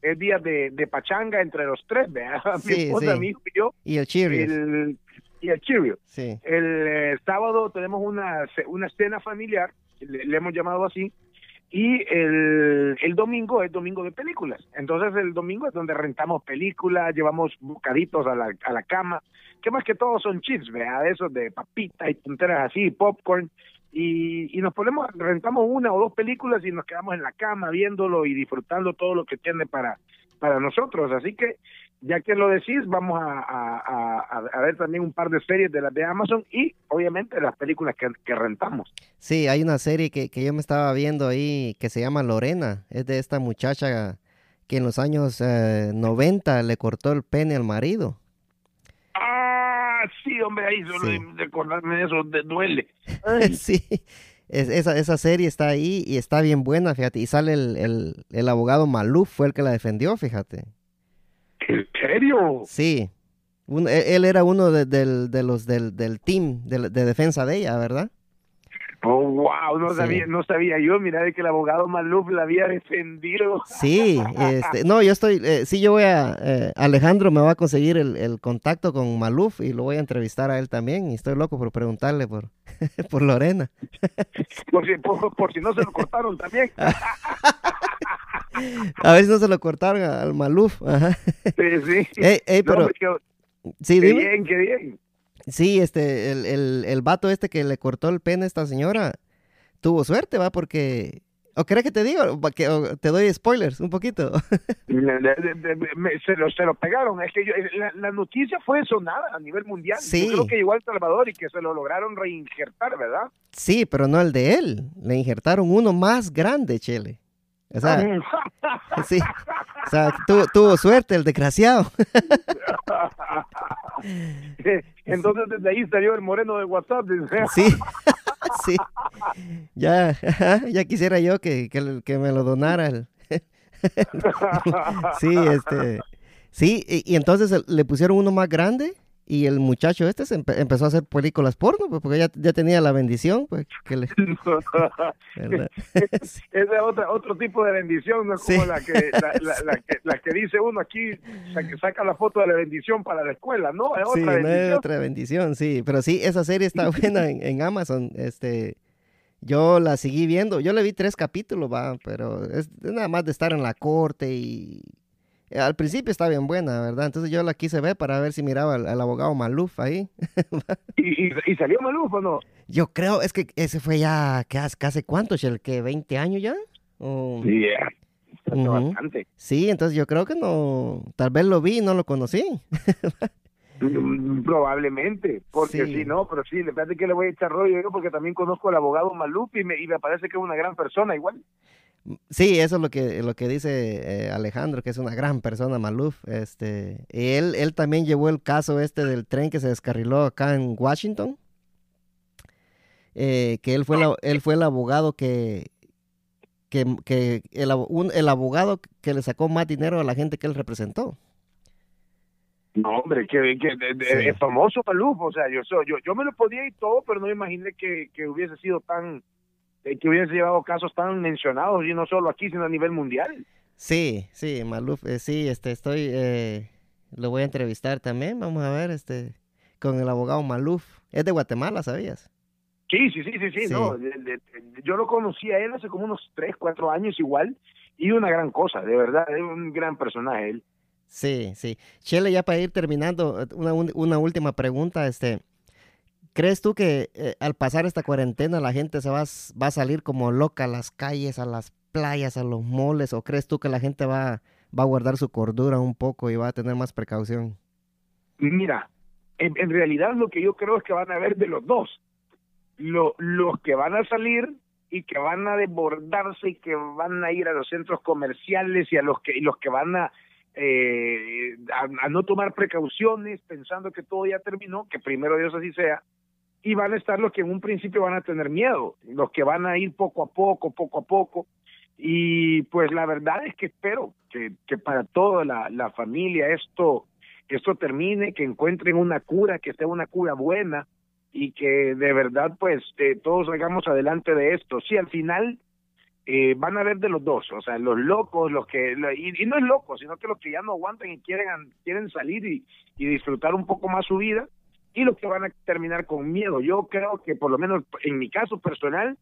el día de, de pachanga entre los tres, ¿verdad? [laughs] mi esposa, mi hijo y yo.
Y el Cheerios.
y el Cheerios. Sí. El eh, sábado tenemos una, una cena familiar, le hemos llamado así, y el, el domingo es domingo de películas. Entonces el domingo es donde rentamos películas, llevamos bocaditos a la, a la cama, que más que todo son chips, vea, esos de papita y tonteras así, popcorn. Y, y nos ponemos, rentamos una o dos películas y nos quedamos en la cama viéndolo y disfrutando todo lo que tiene para, para nosotros. Así que ya que lo decís, vamos a, a, ver también un par de series de las de Amazon y obviamente las películas que, rentamos.
Sí, hay una serie que, que, yo me estaba viendo ahí que se llama Lorena, es de esta muchacha que en los años 90 eh, le cortó el pene al marido.
Ah, sí, hombre, ahí solo de recordarme de eso duele. [laughs]
sí, esa, esa serie está ahí y está bien buena, fíjate, y sale el, el, el abogado Maluf, fue el que la defendió, fíjate.
¿En serio?
Sí. E, él era uno de, de los del, del team de, defensa de ella, ¿verdad?
Oh, wow, no sabía, no sabía yo, mira, de que el abogado Maluf la había defendido.
Sí, este, no, yo estoy, eh, sí, yo voy a, eh, Alejandro me va a conseguir el, el, contacto con Maluf y lo voy a entrevistar a él también y estoy loco por preguntarle por, [laughs] por Lorena.
por, si, por si no se lo cortaron también. [laughs] [laughs]
A ver si no se lo cortaron al Maluf.
Sí, sí. [laughs]
pero...
sí, qué bien, qué bien.
Sí, este, el, el, el vato este que le cortó el pene a esta señora tuvo suerte, ¿va? Porque ¿O crees que te digo? Que, te doy spoilers un poquito. [laughs]
se, lo, se lo pegaron. Es que la, noticia fue sonada a nivel mundial. Sí. Yo creo que llegó a El Salvador y que se lo lograron reinjertar, ¿verdad?
Sí, pero no el de él. Le injertaron uno más grande, Chele. O sea, sí. O sea, tuvo, suerte el desgraciado. [laughs]
Entonces desde ahí salió el moreno de WhatsApp.
Sí, [laughs] sí. Ya, ya quisiera yo que, que, me lo donara. [laughs] Sí, este. Sí, y entonces le pusieron uno más grande y el muchacho este se empezó a hacer películas porno, pues, porque ya, ya tenía la bendición, pues, que le... [laughs] [laughs] [laughs]
es otro tipo de bendición, no es como la, que, la, que, dice uno aquí, que saca la foto de la bendición para la escuela, ¿no? Es otra
sí,
bendición.
es otra bendición, sí, pero sí, esa serie está buena en, en Amazon, este... Yo la seguí viendo, yo le vi tres capítulos, va, pero es nada más de estar en la corte y al principio está bien buena, ¿verdad? Entonces yo la quise ver para ver si miraba al, abogado Maluf ahí. [laughs]
¿Y, y, salió Maluf o no?
Yo creo, es que ese fue ya, ¿qué hace, cuánto, el que 20 años ya?
Oh. bastante.
Sí, entonces yo creo que no, tal vez lo vi y no lo conocí.
Mm, probablemente, porque si no, pero sí, le parece que le voy a echar rollo yo porque también conozco al abogado Malup y me, y me parece que es una gran persona igual.
Sí, eso es lo que, lo que dice eh, Alejandro, que es una gran persona, Maluf. Este, él, él también llevó el caso este del tren que se descarriló acá en Washington. Eh, que él fue, él fue el abogado que, que, que el, el, abogado que le sacó más dinero a la gente que él representó.
No, hombre, que, es famoso Maluf, o sea, yo, yo, yo me lo podía y todo, pero no me imaginé que, que hubiese sido tan, eh, que hubiese llevado casos tan mencionados y no solo aquí, sino a nivel mundial.
Sí, sí, Maluf, eh, sí, este, estoy, eh, lo voy a entrevistar también, vamos a ver, este, con el abogado Maluf. Es de Guatemala, ¿sabías?
Sí, sí, sí, sí, sí, no, yo lo conocí a él hace como unos 3, 4 años igual, y una gran cosa, de verdad, es un gran personaje él.
Sí, sí. Chele, ya para ir terminando, una, una última pregunta, este, ¿Crees tú que eh, al pasar esta cuarentena la gente se va, a salir como loca a las calles, a las playas, a los moles? ¿O crees tú que la gente va, a guardar su cordura un poco y va a tener más precaución?
Mira, en, realidad lo que yo creo es que van a haber de los dos. Lo, los que van a salir y que van a desbordarse y que van a ir a los centros comerciales y a los que, y los que van a, eh, a, a, no tomar precauciones pensando que todo ya terminó, que primero Dios así sea, y van a estar los que en un principio van a tener miedo, los que van a ir poco a poco, poco a poco. Y pues la verdad es que espero que, que para toda la, la familia esto, esto termine, que encuentren una cura, que sea una cura buena y que de verdad pues eh, todos salgamos adelante de esto. Sí, al final eh, van a ver de los dos, o sea, los locos, los que, y, no es loco, sino que los que ya no aguantan y quieren, quieren salir y, y disfrutar un poco más su vida, y los que van a terminar con miedo. Yo creo que por lo menos en mi caso personal,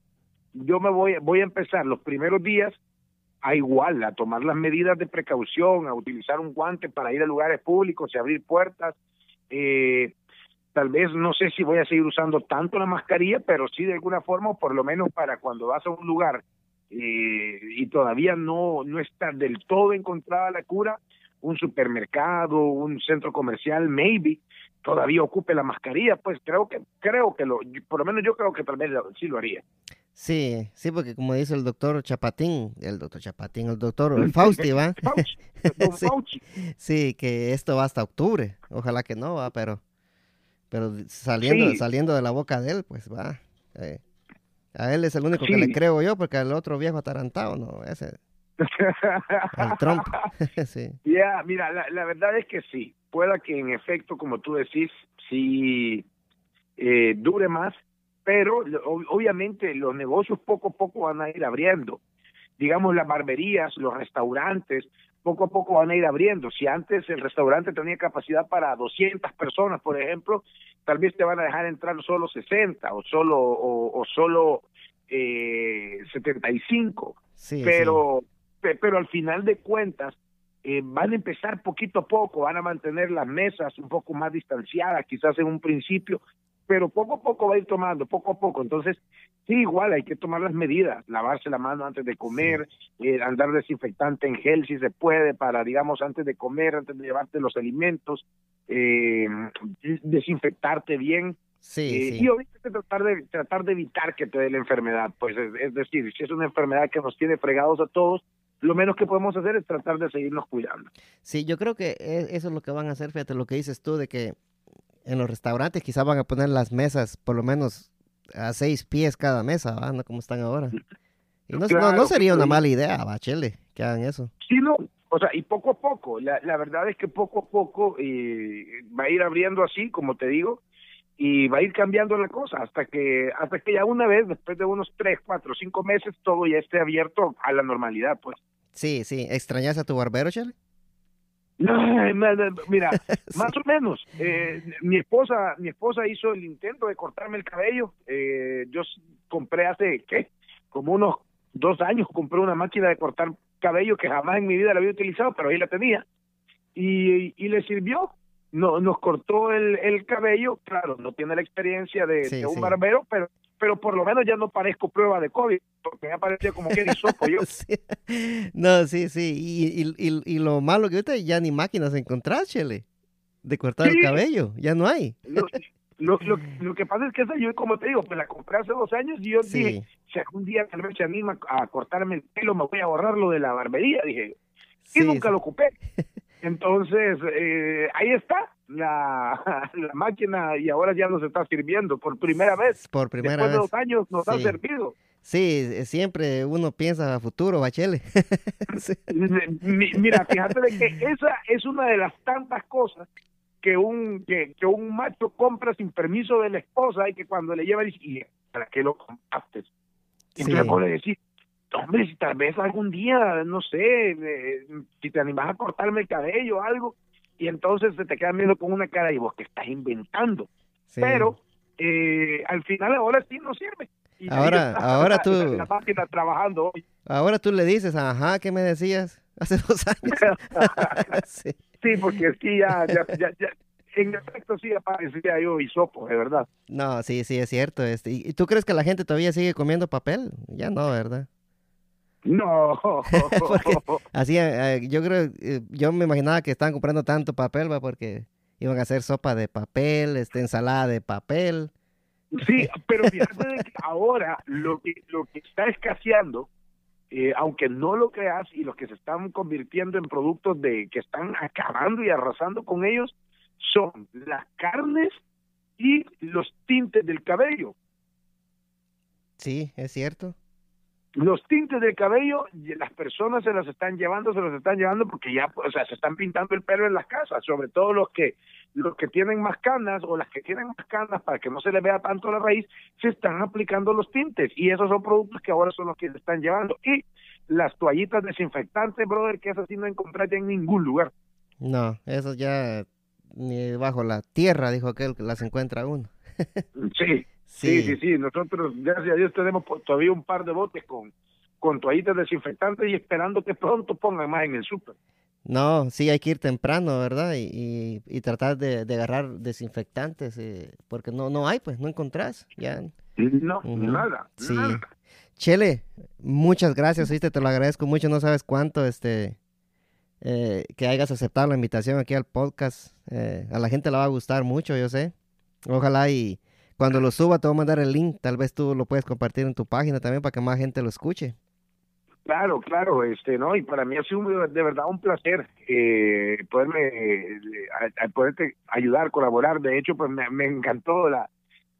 yo me voy, voy a empezar los primeros días a igual, a tomar las medidas de precaución, a utilizar un guante para ir a lugares públicos y abrir puertas. Eh, tal vez no sé si voy a seguir usando tanto la mascarilla, pero sí de alguna forma, por lo menos para cuando vas a un lugar eh, y todavía no, no está del todo encontrada la cura, un supermercado, un centro comercial, maybe, todavía ocupe la mascarilla, pues creo que, creo que lo, por lo menos yo creo que tal vez sí lo haría.
Sí, sí, porque como dice el doctor Chapatín, el doctor Chapatín, el doctor [laughs] Fausti, ¿va? [laughs] [laughs] sí, sí, que esto va hasta octubre. Ojalá que no, va, pero, pero saliendo, saliendo de la boca de él, pues va. Eh, a él es el único que le creo yo, porque al otro viejo atarantado, no, ese. Al Trump.
sí. Ya, mira, la, la verdad es que sí pueda que en efecto, como tú decís, sí eh, dure más, pero obviamente los negocios poco a poco van a ir abriendo. Digamos, las barberías, los restaurantes, poco a poco van a ir abriendo. Si antes el restaurante tenía capacidad para 200 personas, por ejemplo, tal vez te van a dejar entrar solo 60 o solo o, solo eh, 75. Sí, pero pero al final de cuentas eh, van a empezar poquito a poco, van a mantener las mesas un poco más distanciadas, quizás en un principio, pero poco a poco va a ir tomando, poco a poco. Entonces, sí, igual hay que tomar las medidas, lavarse la mano antes de comer, eh, andar desinfectante en gel si se puede, para, digamos, antes de comer, antes de llevarte los alimentos, eh, desinfectarte bien.
Sí,
Y obviamente tratar de, tratar de evitar que te dé la enfermedad, pues es decir, si es una enfermedad que nos tiene fregados a todos, lo menos que podemos hacer es tratar de seguirnos cuidando.
Sí, yo creo que e, eso es lo que van a hacer, fíjate lo que dices tú, de que en los restaurantes quizás van a poner las mesas por lo menos a seis pies cada mesa, ¿no? Como están ahora. Y no, no, sería una mala idea, Bachele, que hagan eso.
Sí, no, o sea, y poco a poco, la, la verdad es que poco a poco eh, va a ir abriendo así, como te digo, y va a ir cambiando la cosa hasta que hasta que ya una vez después de unos tres cuatro cinco meses todo ya esté abierto a la normalidad pues
sí sí extrañas a tu barbero Chale
mira [laughs] más o menos eh, mi esposa mi esposa hizo el intento de cortarme el cabello eh, yo compré hace qué como unos dos años compré una máquina de cortar cabello que jamás en mi vida la había utilizado pero ahí la tenía y, y le sirvió no, nos cortó el, el cabello, claro, no tiene la experiencia de, un barbero, pero pero por lo menos ya no parezco prueba de COVID, porque ya parecía como que sopo yo. [laughs]
No, sí, sí, y, y, y, lo malo que ahorita ya ni máquinas encontrás, Chele, de cortar el cabello, ya no hay.
Lo, lo, [laughs] lo, que pasa es que esa yo, como te digo, pues la compré hace dos años y yo dije, si algún día tal vez se anima a cortarme el pelo, me voy a ahorrar lo de la barbería, dije. y nunca lo ocupé. [laughs] Entonces, eh, ahí está la, [laughs] la, máquina y ahora ya nos está sirviendo por primera vez.
Por primera
Después
vez.
de dos años nos ha servido.
Sí, siempre uno piensa a futuro, Bachele. [laughs]
sí. Mira, fíjate de que esa es una de las tantas cosas que un que, que, un macho compra sin permiso de la esposa y que cuando le lleva dice, ¿y para qué lo compraste? Y sí. entonces le decir, hombre, si tal vez algún día, no sé, eh, si te animas a cortarme el cabello o algo, y entonces se te quedan viendo con una cara y vos que estás inventando. Sí. Pero eh, al final ahora sí no sirve.
Y ahora, ahora
la,
tú...
La, la, máquina trabajando hoy.
Ahora tú le dices, ajá, ¿qué me decías hace [laughs] dos años? [laughs]
sí. sí. porque sí, ya, ya, ya, ya, en efecto sí aparecía yo hisopo, de verdad.
No, sí, sí, es cierto. Este. ¿Y tú crees que la gente todavía sigue comiendo papel? Ya no, ¿verdad?
No. [laughs] [laughs]
así, eh, yo creo, eh, yo me imaginaba que estaban comprando tanto papel, va, porque iban a hacer sopa de papel, este, ensalada de papel.
Sí, [laughs] pero fíjate que ahora lo que, lo que está escaseando, eh, aunque no lo creas, y los que se están convirtiendo en productos de que están acabando y arrasando con ellos, son las carnes y los tintes del cabello.
Sí, es cierto
los tintes del cabello, las personas se los están llevando, se los están llevando porque ya, o sea, se están pintando el pelo en las casas, sobre todo los que los que tienen más canas o las que tienen más canas para que no se les vea tanto la raíz, se están aplicando los tintes y esos son productos que ahora son los que se están llevando. Y las toallitas desinfectantes, brother, que esas sí no encontrás ya en ningún lugar.
No, eso ya ni bajo la tierra, dijo aquel, que las encuentra uno.
sí. Sí. sí, sí, Nosotros, gracias a Dios, tenemos todavía un par de botes con, con toallitas desinfectantes y esperando que pronto pongan más en el súper.
No, sí, hay que ir temprano, ¿verdad? Y, y, y tratar de, de, agarrar desinfectantes, eh, porque no no hay, pues, no encontrás. Ya.
No, uh -huh. nada,
sí.
nada.
Chele, muchas gracias, ¿viste? Te lo agradezco mucho, no sabes cuánto, este, eh, que hayas aceptado la invitación aquí al podcast. Eh, a la gente le va a gustar mucho, yo sé. Ojalá y cuando lo suba te voy a mandar el link, tal vez tú lo puedes compartir en tu página también para que más gente lo escuche.
Claro, claro, este, no, y para mí ha sido de verdad un placer eh, poderme, eh, a, a poderte ayudar, colaborar. De hecho, pues me, me, encantó la,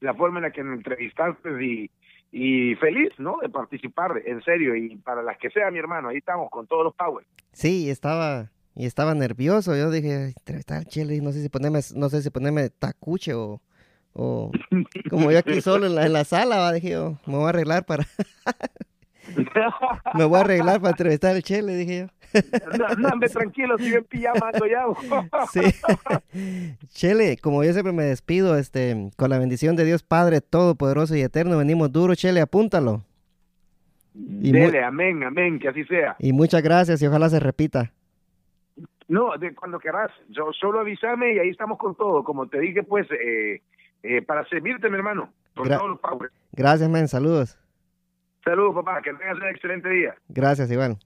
la forma en la que me entrevistaste y, y feliz, ¿no? De participar, en serio, y para las que sea, mi hermano, ahí estamos con todos los power.
Sí, estaba y estaba nervioso. Yo dije, entrevistar Chile, no sé si ponerme, no sé si ponerme tacuche o o como yo aquí solo en la, en la sala, va, dije yo, me voy a arreglar para... [laughs] me voy a arreglar para entrevistar al Chele, dije yo.
no, no, tranquilo, sigue en pijama ya. [laughs]
sí. Chele, como yo siempre me despido, este, con la bendición de Dios Padre Todopoderoso y Eterno, venimos duro, Chele, apúntalo.
Y Dele, amén, amén, que así sea.
Y muchas gracias y ojalá se repita.
No, de cuando querrás, yo solo avísame y ahí estamos con todo. Como te dije, pues, eh, eh, para servirte, mi hermano, con
Gra
todos los.
Gracias, men, saludos.
Saludos, papá, que tengas un excelente día.
Gracias, Iván.